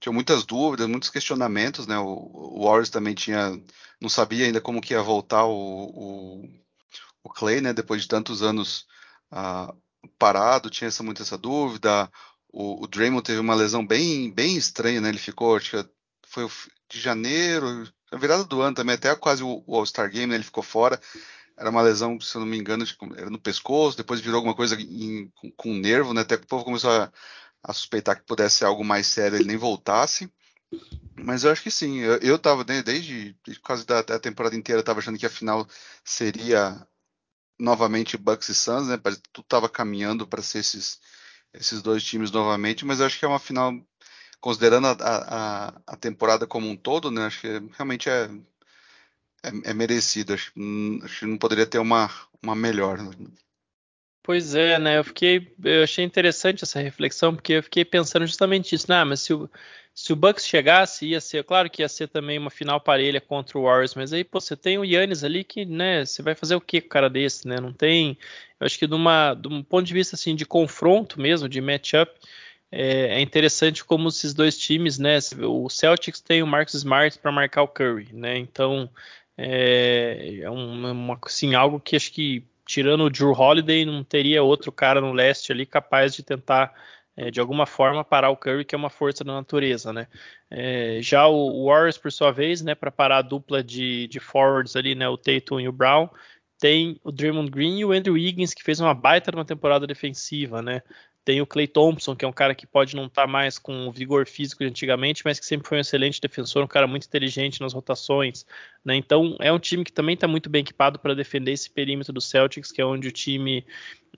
tinham muitas dúvidas, muitos questionamentos, né? O, o Warriors também tinha, não sabia ainda como que ia voltar o, o, o Clay, né? Depois de tantos anos uh, parado, tinha essa, muito essa dúvida. O, o Draymond teve uma lesão bem, bem estranha, né? Ele ficou, acho que foi de janeiro, a virada do ano também, até quase o, o All-Star Game, né? Ele ficou fora. Era uma lesão, se eu não me engano, era no pescoço, depois virou alguma coisa em, com, com nervo, né? Até que o povo começou a, a, suspeitar que pudesse ser algo mais sério, ele nem voltasse. Mas eu acho que sim. Eu, eu tava, né, desde, desde quase da, da temporada inteira, eu tava achando que a final seria novamente Bucks e Suns, né? Tudo estava caminhando para ser esses, esses dois times novamente, mas eu acho que é uma final, considerando a, a, a temporada como um todo, né? Acho que realmente é, é, é merecido. Acho, hum, acho, que não poderia ter uma, uma melhor. Né? Pois é, né? Eu fiquei, eu achei interessante essa reflexão porque eu fiquei pensando justamente isso, né? Mas se o, se o Bucks chegasse, ia ser, claro que ia ser também uma final parelha contra o Warriors, mas aí, pô, você tem o Yannis ali que, né, você vai fazer o que com o cara desse, né? Não tem, eu acho que de, uma, de um ponto de vista, assim, de confronto mesmo, de matchup, é, é interessante como esses dois times, né, o Celtics tem o Marcus Smart para marcar o Curry, né, então é, é uma, assim, algo que acho que, tirando o Drew Holiday, não teria outro cara no leste ali capaz de tentar é, de alguma forma parar o Curry, que é uma força da natureza, né? É, já o Warriors, por sua vez, né, para parar a dupla de, de forwards ali, né, o Tatum e o Brown, tem o Draymond Green e o Andrew Wiggins, que fez uma baita numa temporada defensiva, né? Tem o Clay Thompson, que é um cara que pode não estar tá mais com o vigor físico de antigamente, mas que sempre foi um excelente defensor, um cara muito inteligente nas rotações. Né? Então é um time que também está muito bem equipado para defender esse perímetro do Celtics, que é onde o time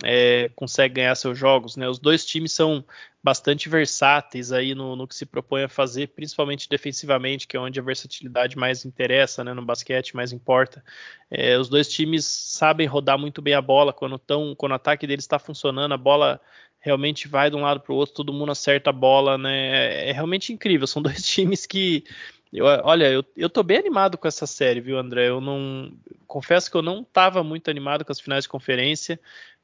é, consegue ganhar seus jogos. Né? Os dois times são bastante versáteis aí no, no, que se propõe a fazer, principalmente defensivamente, que é onde a versatilidade mais interessa, né? no basquete mais importa. É, os dois times sabem rodar muito bem a bola quando, tão, quando o ataque deles está funcionando, a bola realmente vai de um lado para o outro, todo mundo acerta a bola, né? É, é realmente incrível. São dois times que. Eu, olha, eu, eu tô bem animado com essa série, viu, André? Eu não. Confesso que eu não estava muito animado com as finais de conferência.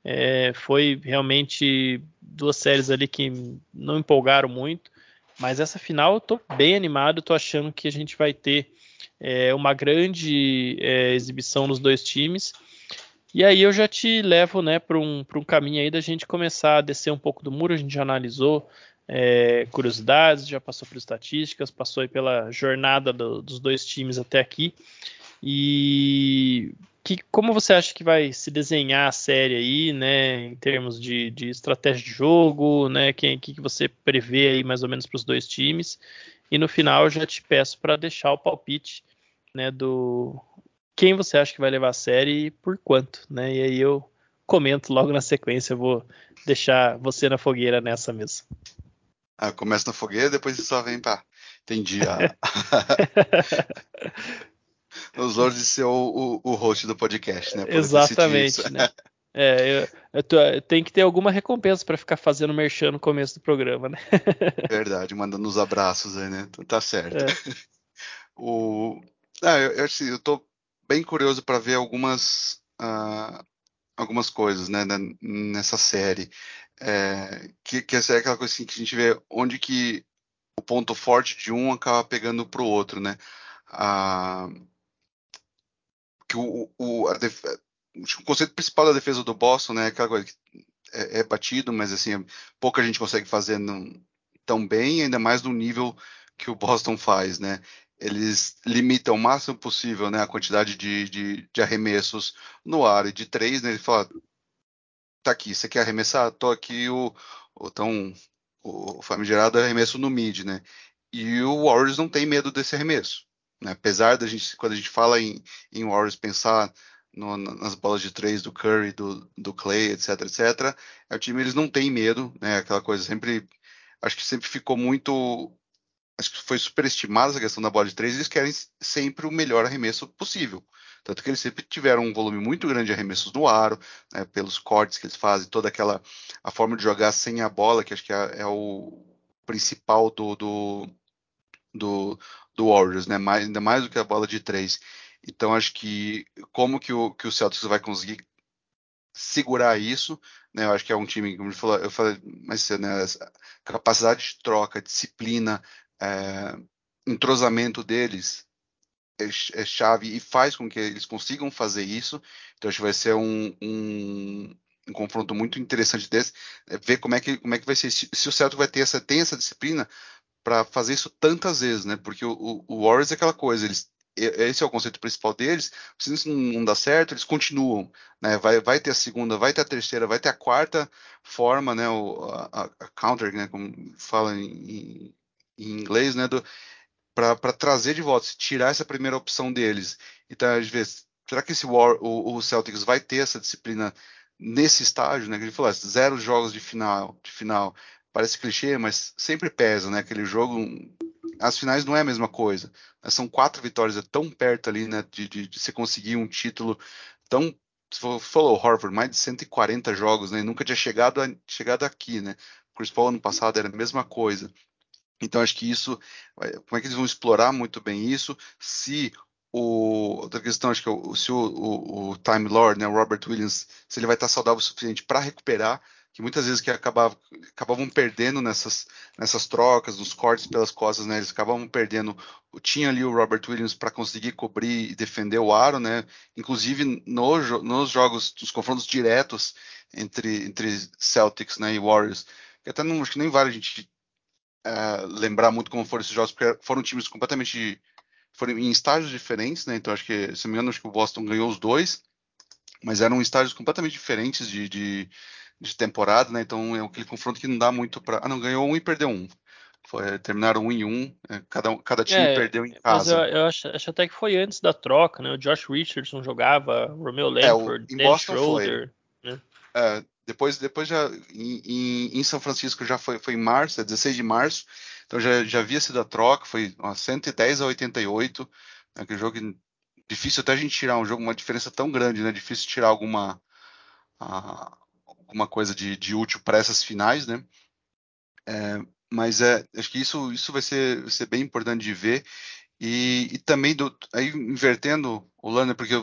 É, foi realmente duas séries ali que não empolgaram muito. Mas essa final eu tô bem animado, tô achando que a gente vai ter é, uma grande é, exibição nos dois times. E aí eu já te levo né, para um, um caminho aí da gente começar a descer um pouco do muro. A gente já analisou é, curiosidades, já passou por estatísticas, passou pela jornada do, dos dois times até aqui. E que, como você acha que vai se desenhar a série aí, né, em termos de, de estratégia de jogo, né, que, que você prevê aí mais ou menos para os dois times? E no final já te peço para deixar o palpite, né, do quem você acha que vai levar a série e por quanto, né? E aí eu comento logo na sequência, eu vou deixar você na fogueira nessa mesmo. Ah, começa na fogueira, depois você só vem para entendi a os de ser o, o, o, host do podcast, né? Exatamente, né? É, eu, eu, tô, eu, tenho que ter alguma recompensa para ficar fazendo merchan no começo do programa, né? Verdade, mandando os abraços aí, né? Tá certo. É. o, ah, eu, eu, assim, eu tô bem curioso para ver algumas, uh, algumas coisas, né, nessa série. É, que, que é aquela coisa assim que a gente vê onde que o ponto forte de um acaba pegando para o outro, né? Ah, que o, o, def... o, conceito principal da defesa do Boston, né, é aquela coisa que é, é batido, mas assim pouca gente consegue fazer não, tão bem, ainda mais no nível que o Boston faz, né? Eles limitam o máximo possível, né, a quantidade de, de, de arremessos no ar e de três, né? Ele fala, tá aqui, você quer arremessar? Tô aqui o, o tão o famigerado arremesso no mid, né? E o Warriors não tem medo desse arremesso. Né? Apesar da gente, quando a gente fala em, em Warriors, pensar no, nas bolas de três do Curry, do, do Clay, etc, etc, é o time eles não têm medo, né? Aquela coisa sempre, acho que sempre ficou muito, acho que foi superestimada essa questão da bola de três. Eles querem sempre o melhor arremesso possível, tanto que eles sempre tiveram um volume muito grande de arremessos no aro, né, pelos cortes que eles fazem, toda aquela a forma de jogar sem a bola, que acho que é, é o principal do, do do, do Warriors, né? Mais, ainda mais do que a bola de três. Então acho que como que o, que o Celtics vai conseguir segurar isso, né? Eu acho que é um time, como eu falei, eu falei mas né, capacidade de troca, disciplina, é, entrosamento deles é, é, chave e faz com que eles consigam fazer isso. Então acho que vai ser um, um, um confronto muito interessante desse, é ver como é que como é que vai ser se, se o Celtics vai ter essa tem essa disciplina para fazer isso tantas vezes, né? Porque o, o, o, Warriors é aquela coisa, eles esse é o conceito principal deles. Se isso não dá certo, eles continuam, né? Vai, vai ter a segunda, vai ter a terceira, vai ter a quarta forma, né? O, a, a counter, né? Como fala em, em inglês, né? Para trazer de volta, tirar essa primeira opção deles. Então, às vezes, será que esse War, o, o Celtics vai ter essa disciplina nesse estágio, né? Que ele falou, zero jogos de final, de final parece clichê, mas sempre pesa, né? Aquele jogo, as finais não é a mesma coisa. São quatro vitórias, é tão perto ali, né? De, de, de você conseguir um título tão falou Harvard, mais de 140 jogos, né? Nunca tinha chegado, a, chegado aqui, né? Chris Paul ano passado era a mesma coisa. Então acho que isso, como é que eles vão explorar muito bem isso? Se o, outra questão, acho que é se o, o, o Time Lord, né, o Robert Williams, se ele vai estar saudável o suficiente para recuperar que muitas vezes que acabavam, acabavam perdendo nessas, nessas trocas, nos cortes pelas costas, né? Eles acabavam perdendo. Tinha ali o Robert Williams para conseguir cobrir e defender o aro, né? Inclusive no, nos jogos, nos confrontos diretos entre, entre Celtics né, e Warriors. Que até não acho que nem vale a gente uh, lembrar muito como foram esses jogos, porque foram times completamente. foram em estágios diferentes, né? Então acho que, se não me engano, acho que o Boston ganhou os dois, mas eram estágios completamente diferentes de, de de temporada, né? Então é aquele confronto que não dá muito para. Ah, não, ganhou um e perdeu um. Foi, terminaram um em um, é, cada, cada time é, perdeu em casa. Mas eu, eu acho, acho, até que foi antes da troca, né? O Josh Richardson jogava, Romeo Langford, é, o, Dan Schroeder. Né? É, depois, depois já em, em, São Francisco já foi, foi em março, é 16 de março, então já, já havia sido a troca, foi ó, 110 a 88, né, aquele jogo difícil até a gente tirar um jogo, uma diferença tão grande, né? Difícil tirar alguma. A, alguma coisa de, de útil para essas finais, né? É, mas é, acho que isso, isso vai ser, vai ser bem importante de ver. E, e também do, aí invertendo o Lana, porque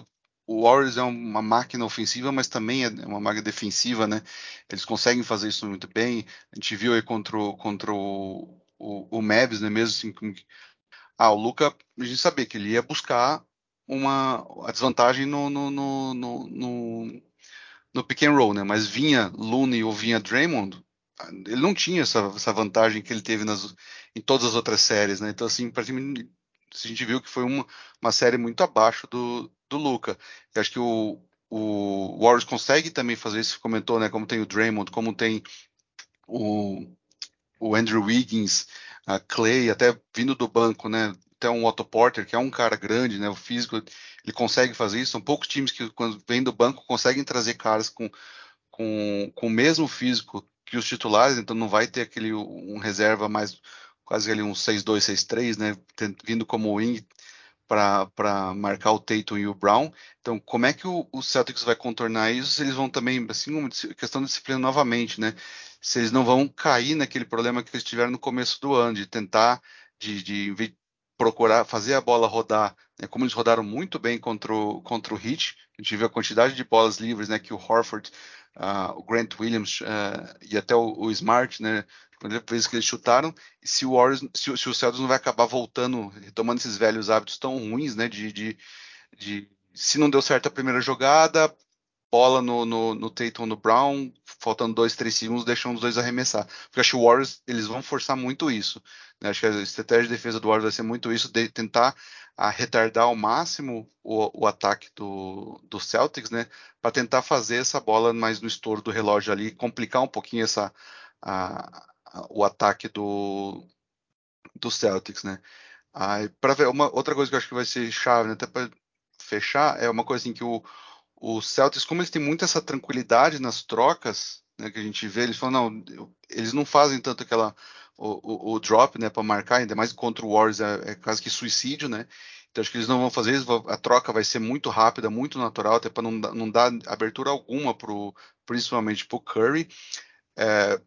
o Warriors é uma máquina ofensiva, mas também é uma máquina defensiva, né? Eles conseguem fazer isso muito bem. A gente viu aí contra o, contra o, o, o né? Mesmo assim, ah, o Luca, a gente sabia que ele ia buscar uma a desvantagem no, no, no, no, no pick and roll, né? Mas vinha Looney ou vinha Draymond, ele não tinha essa, essa vantagem que ele teve nas, em todas as outras séries, né? Então, assim, praticamente a gente viu que foi uma, uma série muito abaixo do, do Luca. Eu acho que o, o Warriors consegue também fazer isso, comentou, né? Como tem o Draymond, como tem o, o Andrew Wiggins, a Clay, até vindo do banco, né? Até um Otto Porter, que é um cara grande, né? O físico, ele consegue fazer isso. São poucos times que, quando vem do banco, conseguem trazer caras com, com, com o mesmo físico que os titulares, então não vai ter aquele um reserva mais quase ali um 6-2, 6-3, né? Vindo como wing para marcar o Tatum e o Brown. Então, como é que o, o, Celtics vai contornar isso? Eles vão também, assim, uma questão de disciplina novamente, né? Se eles não vão cair naquele problema que eles tiveram no começo do ano, de tentar, de, de procurar fazer a bola rodar, né? como eles rodaram muito bem contra o, contra o Heat, a gente viu a quantidade de bolas livres, né? Que o Horford, uh, o Grant Williams uh, e até o, o Smart, né? Quando vezes que eles chutaram, e se o Warriors, se, se o Celtics não vai acabar voltando, retomando esses velhos hábitos tão ruins, né? De, de, de se não deu certo a primeira jogada, bola no, no, no Tatum no Brown, faltando dois, três segundos, deixam os dois arremessar. Porque acho que o Warriors, eles vão forçar muito isso. Né? Acho que a estratégia de defesa do Warriors vai ser muito isso, de tentar a retardar ao máximo o, o ataque do, do Celtics, né? Para tentar fazer essa bola mais no estouro do relógio ali, complicar um pouquinho essa, a, o ataque do, do Celtics, né? Para ver uma outra coisa que eu acho que vai ser chave, né, até para fechar, é uma coisa assim que o, o Celtics, como eles têm muita essa tranquilidade nas trocas, né, que a gente vê, eles falam, não, eles não fazem tanto aquela o, o, o drop, né, para marcar, ainda mais contra o Warriors é, é, quase que suicídio, né? Então acho que eles não vão fazer isso, a troca vai ser muito rápida, muito natural, até para não, não dar abertura alguma pro, principalmente para o Curry. É,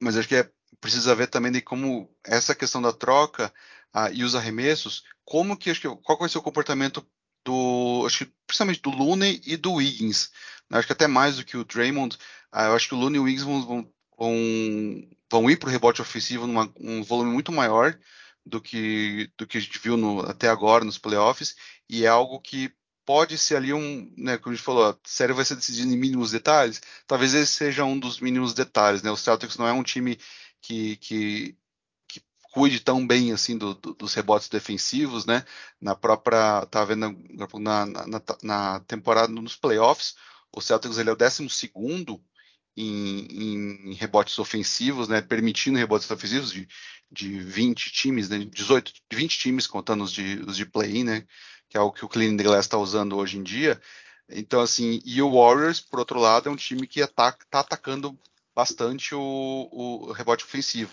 mas acho que é, precisa ver também de como essa questão da troca ah, e os arremessos, como que acho que qual vai ser o comportamento do acho que principalmente do Looney e do Wiggins. Né? Acho que até mais do que o Draymond. Ah, eu acho que o Looney e o Wiggins vão, vão, vão, ir para o rebote ofensivo num um volume muito maior do que do que a gente viu no, até agora nos playoffs e é algo que pode ser ali um, né, como a gente falou, a série vai ser decidida em mínimos detalhes, talvez esse seja um dos mínimos detalhes, né? O Celtics não é um time que, que cuide tão bem assim do, do, dos rebotes defensivos, né? Na própria, tá vendo na, na, na, temporada nos playoffs, o Celtics ele é o 12 segundo em, em, rebotes ofensivos, né, permitindo rebotes ofensivos de, de 20 times, né, 18, 20 times contando os de, os de play-in, né, que é o que o Clean Glass está usando hoje em dia. Então, assim, e o Warriors, por outro lado, é um time que está atacando bastante o, o rebote ofensivo.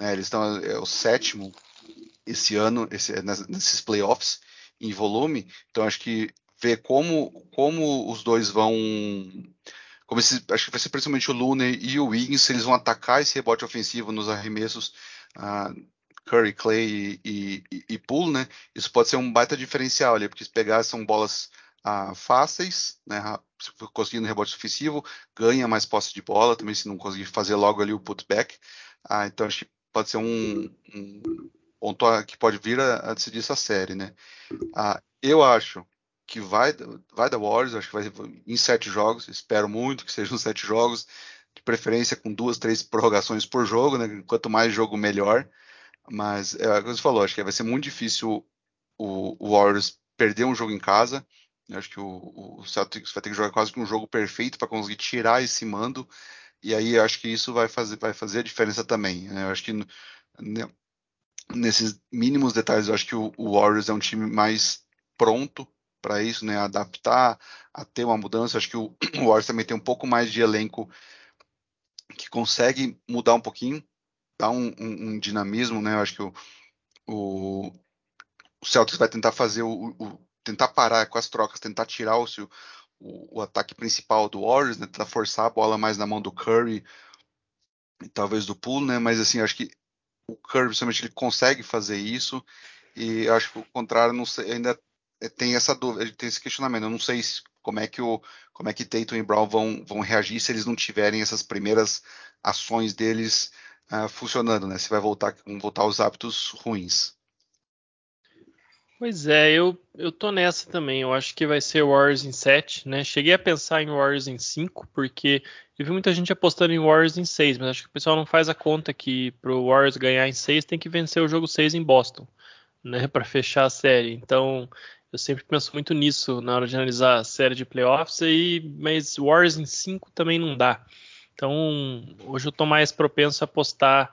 Né? Eles estão é o sétimo esse ano, esse, nesses playoffs em volume. Então, acho que ver como, como os dois vão. Como acho que vai ser principalmente o Looney e o Wiggins, eles vão atacar esse rebote ofensivo nos arremessos uh, Curry, Clay e, e, e Poole, né? Isso pode ser um baita diferencial ali, porque se pegar são bolas ah, fáceis, né? Conseguindo rebote ofensivo, ganha mais posse de bola, também se não conseguir fazer logo ali o putback. Ah, então acho que pode ser um, um ponto que pode vir a, a, decidir essa série, né? Ah, eu acho que vai, vai da Warriors, acho que vai em sete jogos, espero muito que sejam sete jogos, de preferência com duas, três prorrogações por jogo, né? Quanto mais jogo, melhor. Mas é o que você falou, acho que vai ser muito difícil o, o Warriors perder um jogo em casa. Eu acho que o, o, Celtics vai ter que jogar quase que um jogo perfeito para conseguir tirar esse mando. E aí acho que isso vai fazer, vai fazer a diferença também. Né? Eu acho que né, nesses mínimos detalhes, eu acho que o, o Warriors é um time mais pronto para isso, né? Adaptar, a ter uma mudança. Eu acho que o, o Warriors também tem um pouco mais de elenco que consegue mudar um pouquinho dá um, um, um, dinamismo, né? Eu acho que o, o, o Celtics vai tentar fazer o, o, tentar parar com as trocas, tentar tirar o, o, o ataque principal do Warriors, né? tentar forçar a bola mais na mão do Curry e talvez do Poole, né? Mas assim, acho que o Curry, principalmente, ele consegue fazer isso e acho que o contrário, não sei, ainda tem essa dúvida, tem esse questionamento. Eu não sei se, como é que o como é que Tatum e Brown vão, vão reagir se eles não tiverem essas primeiras ações deles uh, funcionando, né? Se vai voltar, voltar aos hábitos ruins. Pois é, eu, eu tô nessa também. Eu acho que vai ser Warriors em 7, né? Cheguei a pensar em Warriors em 5, porque eu vi muita gente apostando em Warriors em 6, mas acho que o pessoal não faz a conta que pro Warriors ganhar em 6 tem que vencer o jogo 6 em Boston, né? Para fechar a série. Então, Eu sempre penso muito nisso na hora de analisar a série de playoffs, aí, mas Warriors em 5 também não dá. Então, hoje eu estou mais propenso a apostar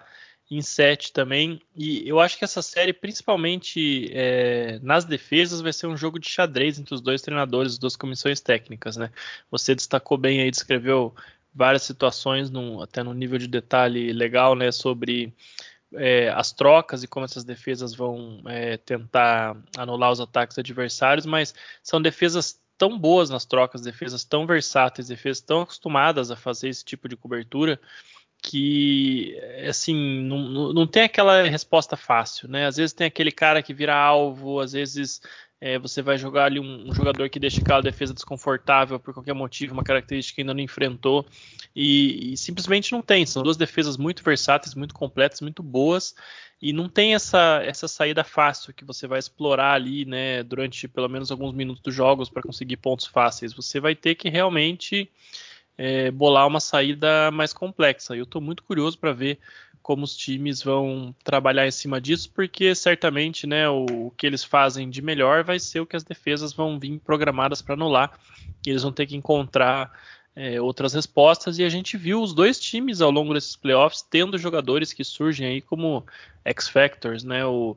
em 7 também. E eu acho que essa série, principalmente é, nas defesas, vai ser um jogo de xadrez entre os dois treinadores, as duas comissões técnicas. Né? Você destacou bem aí, descreveu várias situações, num, até no nível de detalhe legal, né, sobre é, as trocas e como essas defesas vão é, tentar anular os ataques adversários, mas são defesas tão boas nas trocas, defesas tão versáteis, defesas tão acostumadas a fazer esse tipo de cobertura que assim não, não tem aquela resposta fácil, né? Às vezes tem aquele cara que vira alvo, às vezes é, você vai jogar ali um, um, jogador que deixa aquela defesa desconfortável por qualquer motivo, uma característica que ainda não enfrentou, e, e, simplesmente não tem. São duas defesas muito versáteis, muito completas, muito boas, e não tem essa, essa saída fácil que você vai explorar ali, né, durante pelo menos alguns minutos dos jogos para conseguir pontos fáceis. Você vai ter que realmente é, bolar uma saída mais complexa. Eu estou muito curioso para ver como os times vão trabalhar em cima disso, porque certamente né, o, o, que eles fazem de melhor vai ser o que as defesas vão vir programadas para anular. E eles vão ter que encontrar é, outras respostas. E a gente viu os dois times ao longo desses playoffs tendo jogadores que surgem aí como X-Factors. Né? O,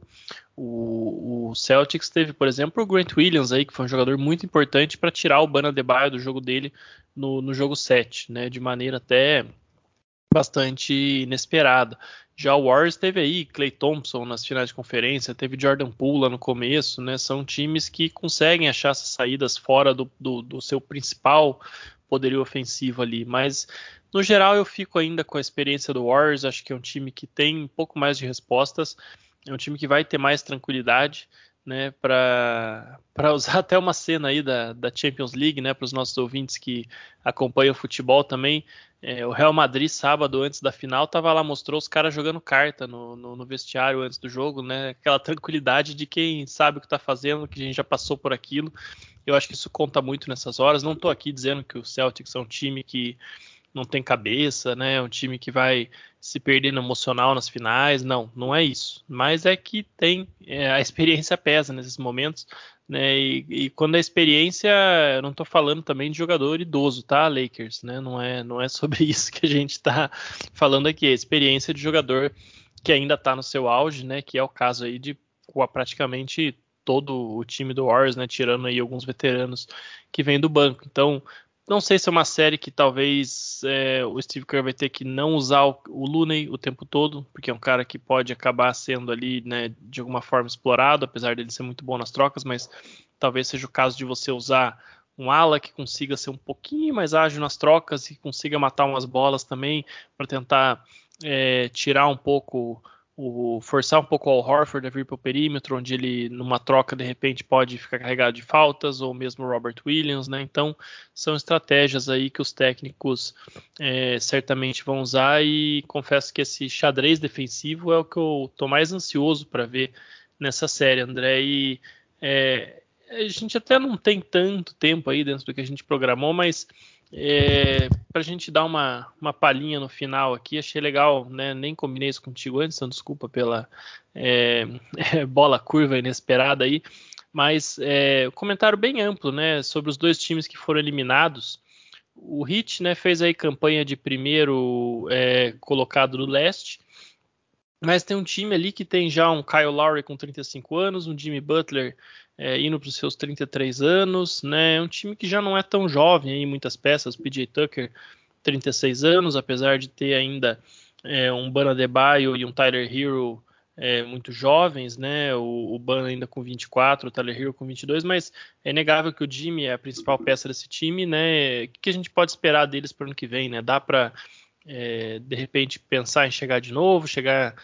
o, o, Celtics teve, por exemplo, o Grant Williams aí, que foi um jogador muito importante para tirar o Bana Debaio do jogo dele no, no jogo 7, né? de maneira até bastante inesperada. Já o Warriors teve aí Clay Thompson nas finais de conferência, teve Jordan Poole lá no começo, né? São times que conseguem achar essas saídas fora do, do, do seu principal poderio ofensivo ali. Mas no geral eu fico ainda com a experiência do Warriors. Acho que é um time que tem um pouco mais de respostas, é um time que vai ter mais tranquilidade né, para usar até uma cena aí da, da Champions League, né, para os nossos ouvintes que acompanham o futebol também. É, o Real Madrid, sábado, antes da final, tava lá, mostrou os caras jogando carta no, no, no, vestiário antes do jogo, né? Aquela tranquilidade de quem sabe o que está fazendo, que a gente já passou por aquilo. Eu acho que isso conta muito nessas horas. Não estou aqui dizendo que o Celtics é um time que não tem cabeça, né? É um time que vai se perder no emocional nas finais. Não, não é isso. Mas é que tem é, a experiência pesa nesses momentos, né? E, e quando a experiência, eu não estou falando também de jogador idoso, tá, Lakers, né? Não é, não é sobre isso que a gente está falando aqui. É a experiência de jogador que ainda está no seu auge, né? Que é o caso aí de praticamente todo o time do Warriors, né? Tirando aí alguns veteranos que vêm do banco. Então não sei se é uma série que talvez é, o Steve Kerr vai ter que não usar o, o Looney o tempo todo, porque é um cara que pode acabar sendo ali, né, de alguma forma explorado, apesar dele ser muito bom nas trocas, mas talvez seja o caso de você usar um ala que consiga ser um pouquinho mais ágil nas trocas e consiga matar umas bolas também para tentar é, tirar um pouco o forçar um pouco o Al Horford a vir para o perímetro, onde ele, numa troca, de repente pode ficar carregado de faltas, ou mesmo Robert Williams, né? Então, são estratégias aí que os técnicos é, certamente vão usar e confesso que esse xadrez defensivo é o que eu tô mais ansioso para ver nessa série, André. E é, a gente até não tem tanto tempo aí dentro do que a gente programou, mas é, para a gente dar uma, uma palhinha no final aqui, achei legal, né? Nem combinei isso contigo antes, então desculpa pela é, bola curva inesperada aí, mas é, comentário bem amplo, né? Sobre os dois times que foram eliminados. O Heat, né, fez aí campanha de primeiro é, colocado no leste, mas tem um time ali que tem já um Kyle Lowry com 35 anos, um Jimmy Butler é, indo para os seus 33 anos, né? É um time que já não é tão jovem em muitas peças. PJ Tucker, 36 anos, apesar de ter ainda é, um Bana Debaio e um Tyler Hero é, muito jovens, né? O, o Bana ainda com 24, o Tyler Hero com 22, mas é inegável que o Jimmy é a principal peça desse time, né? O que a gente pode esperar deles para o ano que vem, né? Dá para é, de repente pensar em chegar de novo, chegar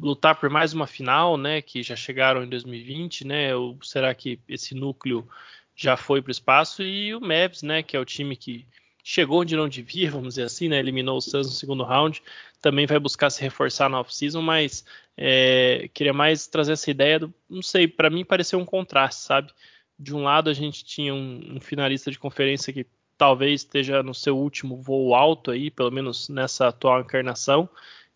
lutar por mais uma final, né, que já chegaram em 2020, né, ou será que esse núcleo já foi para o espaço e o Mavs, né, que é o time que chegou onde não devia, vamos dizer assim, né, eliminou o Suns no segundo round, também vai buscar se reforçar na off-season, mas é, queria mais trazer essa ideia, do, não sei, para mim pareceu um contraste, sabe? De um lado a gente tinha um, um finalista de conferência que talvez esteja no seu último voo alto aí, pelo menos nessa atual encarnação,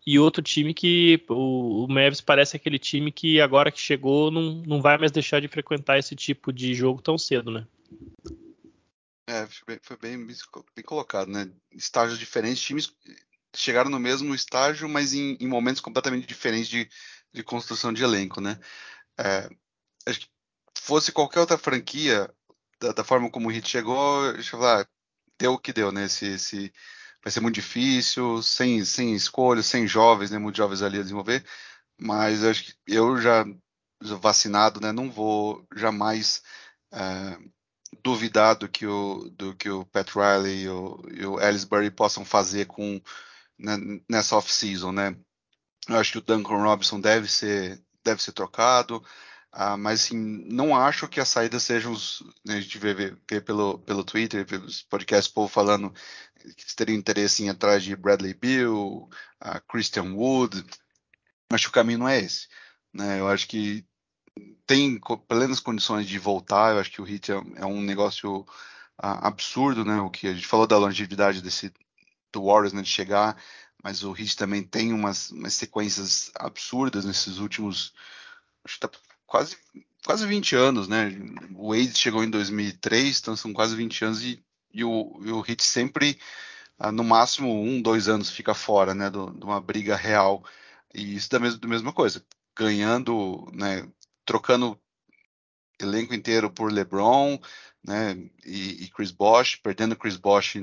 e outro time que o, o Mavis parece aquele time que agora que chegou não, não vai mais deixar de frequentar esse tipo de jogo tão cedo, né? É, foi bem, bem colocado, né? Estágios diferentes, times chegaram no mesmo estágio, mas em, em momentos completamente diferentes de, de, construção de elenco, né? É, acho que fosse qualquer outra franquia, da, da forma como o Hit chegou, deixa eu falar, deu o que deu, né? Esse, esse, vai ser muito difícil, sem, sem escolha, sem jovens, né? Muitos jovens ali a desenvolver. Mas eu acho que eu já vacinado, né? Não vou jamais é, duvidar do que o, do que o Pat Riley e o, e o possam fazer com né, nessa off-season, né? Eu acho que o Duncan Robinson deve ser deve ser trocado. Ah, mas assim, não acho que as saídas sejam os. Né, a gente vê, vê, pelo, pelo Twitter, pelos podcasts, povo falando que teria interesse em atrás de Bradley Bill, uh, Christian Wood. Acho que o caminho não é esse. Né? Eu acho que tem plenas condições de voltar. Eu acho que o Heat é, é um negócio uh, absurdo, né? O que a gente falou da longevidade desse do Warriors, né, de chegar, mas o Heat também tem umas, umas sequências absurdas nesses últimos acho que tá quase, quase 20 anos, né? O Wade chegou em 2003, então são quase 20 anos e, e o, e o Hit sempre, ah, no máximo um, dois anos, fica fora, né? De uma briga real. E isso da mesma, da mesma coisa, ganhando, né? Trocando elenco inteiro por LeBron, né? E, e Chris Bosh, perdendo Chris Bosh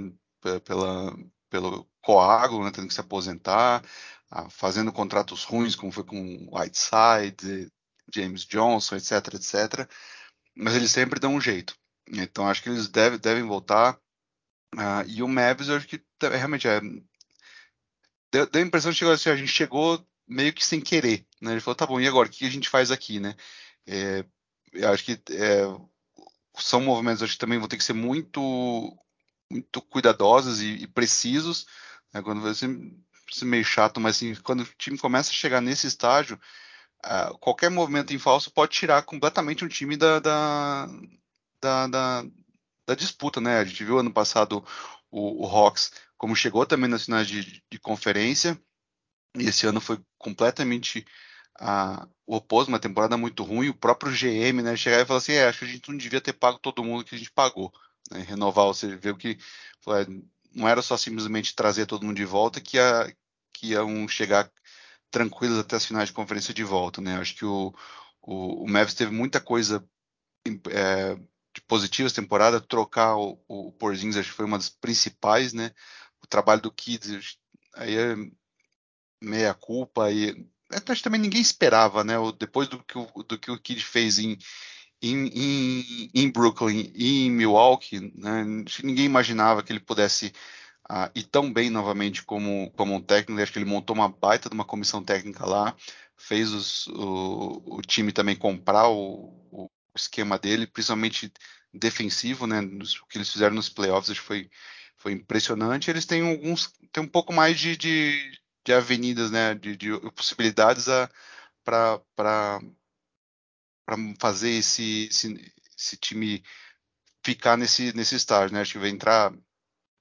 pela, pelo coágulo, né? Tendo que se aposentar, ah, fazendo contratos ruins, como foi com Whiteside, James Johnson, etc, etc. Mas eles sempre dão um jeito. Então acho que eles deve, devem voltar. Uh, e o Mavis, eu acho que realmente é. Deu, deu a impressão de que assim, a gente chegou meio que sem querer. Né? Ele falou, tá bom, e agora? O que a gente faz aqui, né? É, eu acho que é, são movimentos acho que também vão ter que ser muito muito cuidadosos e, e precisos. Né? Quando você é meio chato, mas assim, quando o time começa a chegar nesse estágio, uh, qualquer movimento em falso pode tirar completamente um time da, da, da, da, da disputa, né? A gente viu ano passado o, o Hawks como chegou também nas finais de, de conferência, e esse ano foi completamente uh, o oposto, uma temporada muito ruim. O próprio GM, né, chegar e falar assim: é, acho que a gente não devia ter pago todo mundo que a gente pagou. Né? Renovar, você vê o que. Não era só simplesmente trazer todo mundo de volta que, ia, que iam chegar tranquilos até as finais de conferência de volta, né? Acho que o, o, o Mavis teve muita coisa é, de positiva essa temporada, trocar o, o Porzingis acho que foi uma das principais, né? O trabalho do Kids aí é meia culpa e acho que também ninguém esperava, né? Depois do que o, do que o Kid fez em, em, em, em Brooklyn e em Milwaukee, né? ninguém imaginava que ele pudesse ah, e tão bem novamente como, como um técnico. Acho que ele montou uma baita de uma comissão técnica lá, fez os, o, o, time também comprar o, o, esquema dele, principalmente defensivo, né? o que eles fizeram nos playoffs acho que foi, foi impressionante. Eles têm alguns, tem um pouco mais de, de, de avenidas, né? De, de possibilidades para fazer esse, esse, esse time ficar nesse, nesse estágio, né? Acho que vai entrar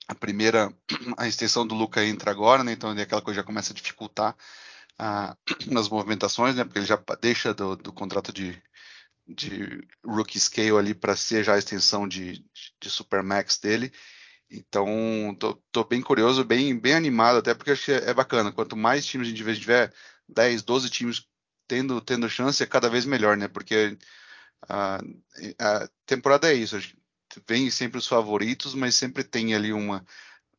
a primeira, a extensão do Luca entra agora, né? Então aquela coisa já começa a dificultar ah, nas movimentações, né? Porque ele já deixa do, do contrato de, de rookie scale ali para ser já a extensão de, de Supermax dele. Então, tô, tô, bem curioso, bem, bem animado, até porque acho que é bacana. Quanto mais times a gente tiver, 10, 12 times tendo, tendo chance, é cada vez melhor, né? Porque a, a temporada é isso. Vem sempre os favoritos, mas sempre tem ali uma.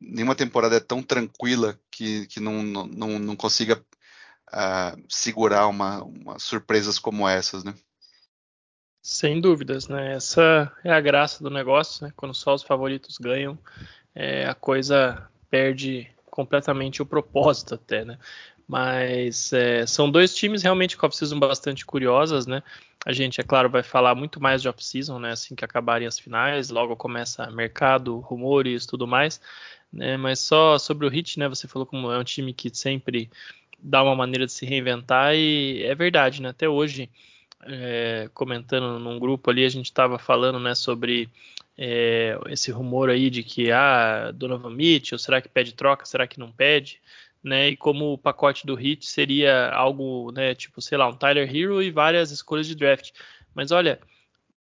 Nenhuma temporada é tão tranquila que, que não, não, não consiga uh, segurar uma, uma, surpresas como essas, né? Sem dúvidas, né? Essa é a graça do negócio, né? Quando só os favoritos ganham, é, a coisa perde completamente o propósito até, né? Mas é, são dois times realmente com off-season bastante curiosas, né? A gente, é claro, vai falar muito mais de off-season, né? Assim que acabarem as finais, logo começa mercado, rumores, tudo mais. Né? Mas só sobre o Hit, né? Você falou como é um time que sempre dá uma maneira de se reinventar e é verdade, né? Até hoje, é, comentando num grupo ali, a gente estava falando, né? Sobre é, esse rumor aí de que ah, Donovan Mitchell, será que pede troca, será que não pede? Né? E como o pacote do Hit seria algo, né, tipo, sei lá, um Tyler Hero e várias escolhas de draft. Mas olha,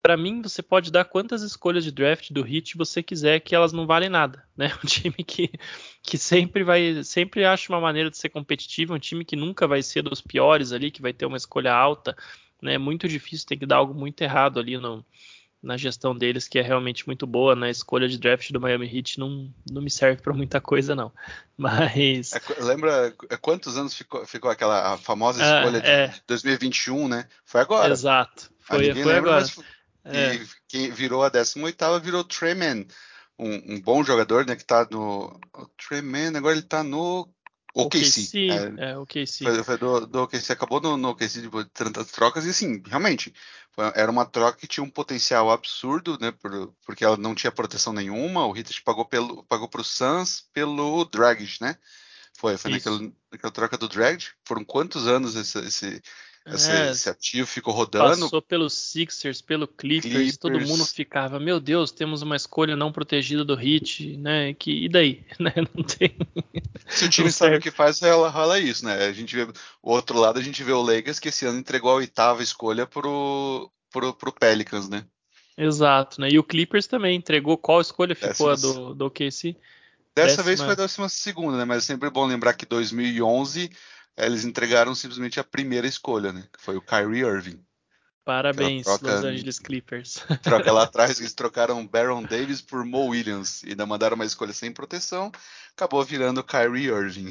para mim você pode dar quantas escolhas de draft do Hit você quiser que elas não valem nada, né? Um time que, que sempre vai, sempre acha uma maneira de ser competitivo, um time que nunca vai ser dos piores ali, que vai ter uma escolha alta, né? É muito difícil, tem que dar algo muito errado ali no, na gestão deles, que é realmente muito boa. Na né? escolha de draft do Miami Heat não, não me serve para muita coisa, não. Mas. É, lembra é, quantos anos ficou, ficou aquela famosa ah, escolha ah, de 2021, né? Foi agora. Exato. Foi, foi lembra, agora. Mas é. E quem virou a 18 virou Treman, um, um, bom jogador, né? Que tá no. O Treman, agora ele tá no OKC. É, é OKC. Foi, foi do, do OKC, acabou no, no OKC de tantas trocas, e assim, realmente, foi, era uma troca que tinha um potencial absurdo, né? Por, porque ela não tinha proteção nenhuma. O Hitler pagou, pelo, pagou pro Suns pelo Dragic, né? Foi, foi naquela, naquela troca do Dragic. Foram quantos anos esse, esse esse, é, esse, ativo ficou rodando. Passou pelos Sixers, pelo Clippers, Clippers, todo mundo ficava, meu Deus, temos uma escolha não protegida do Hit, né? Que, e daí? Né? Não tem. Se o time sabe o que faz, rola, rola, isso, né? A gente vê o outro lado, a gente vê o Lakers que esse ano entregou a oitava escolha pro, pro, pro Pelicans, né? Exato, né? E o Clippers também entregou qual escolha ficou Décimas... a do, do OKC? Dessa Décima... vez foi a décima segunda, né? Mas é sempre bom lembrar que 2011 eles entregaram simplesmente a primeira escolha, né? Que foi o Kyrie Irving. Parabéns, troca, Los Angeles Clippers. Troca lá atrás, eles trocaram Baron Davis por Mo Williams e ainda mandaram uma escolha sem proteção, acabou virando Kyrie Irving.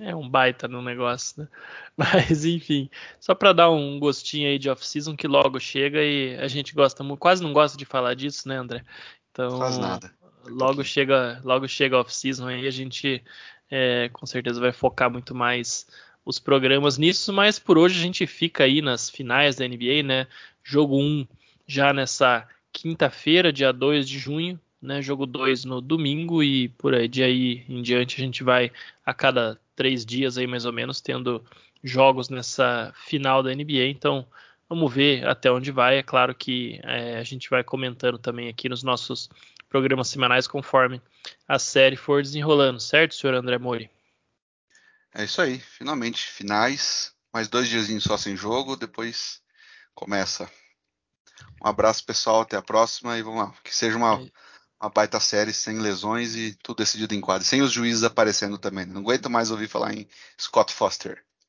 É um baita no negócio, né? Mas enfim, só para dar um gostinho aí de off-season que logo chega e a gente gosta, quase não gosta de falar disso, né, André? Então, Faz nada. Logo chega, logo chega off-season aí a gente é, com certeza vai focar muito mais os programas nisso, mas por hoje a gente fica aí nas finais da NBA, né? Jogo 1 já nessa quinta-feira, dia 2 de junho, né? Jogo 2 no domingo e por aí de aí em diante a gente vai a cada três dias aí mais ou menos tendo jogos nessa final da NBA. Então vamos ver até onde vai. É claro que é, a gente vai comentando também aqui nos nossos programas semanais conforme a série for desenrolando, certo, senhor André Mori? É isso aí, finalmente, finais, mais dois diazinhos só sem jogo, depois começa. Um abraço pessoal, até a próxima e vamos lá, que seja uma, uma baita série sem lesões e tudo decidido em quadro, sem os juízes aparecendo também. Não aguento mais ouvir falar em Scott Foster.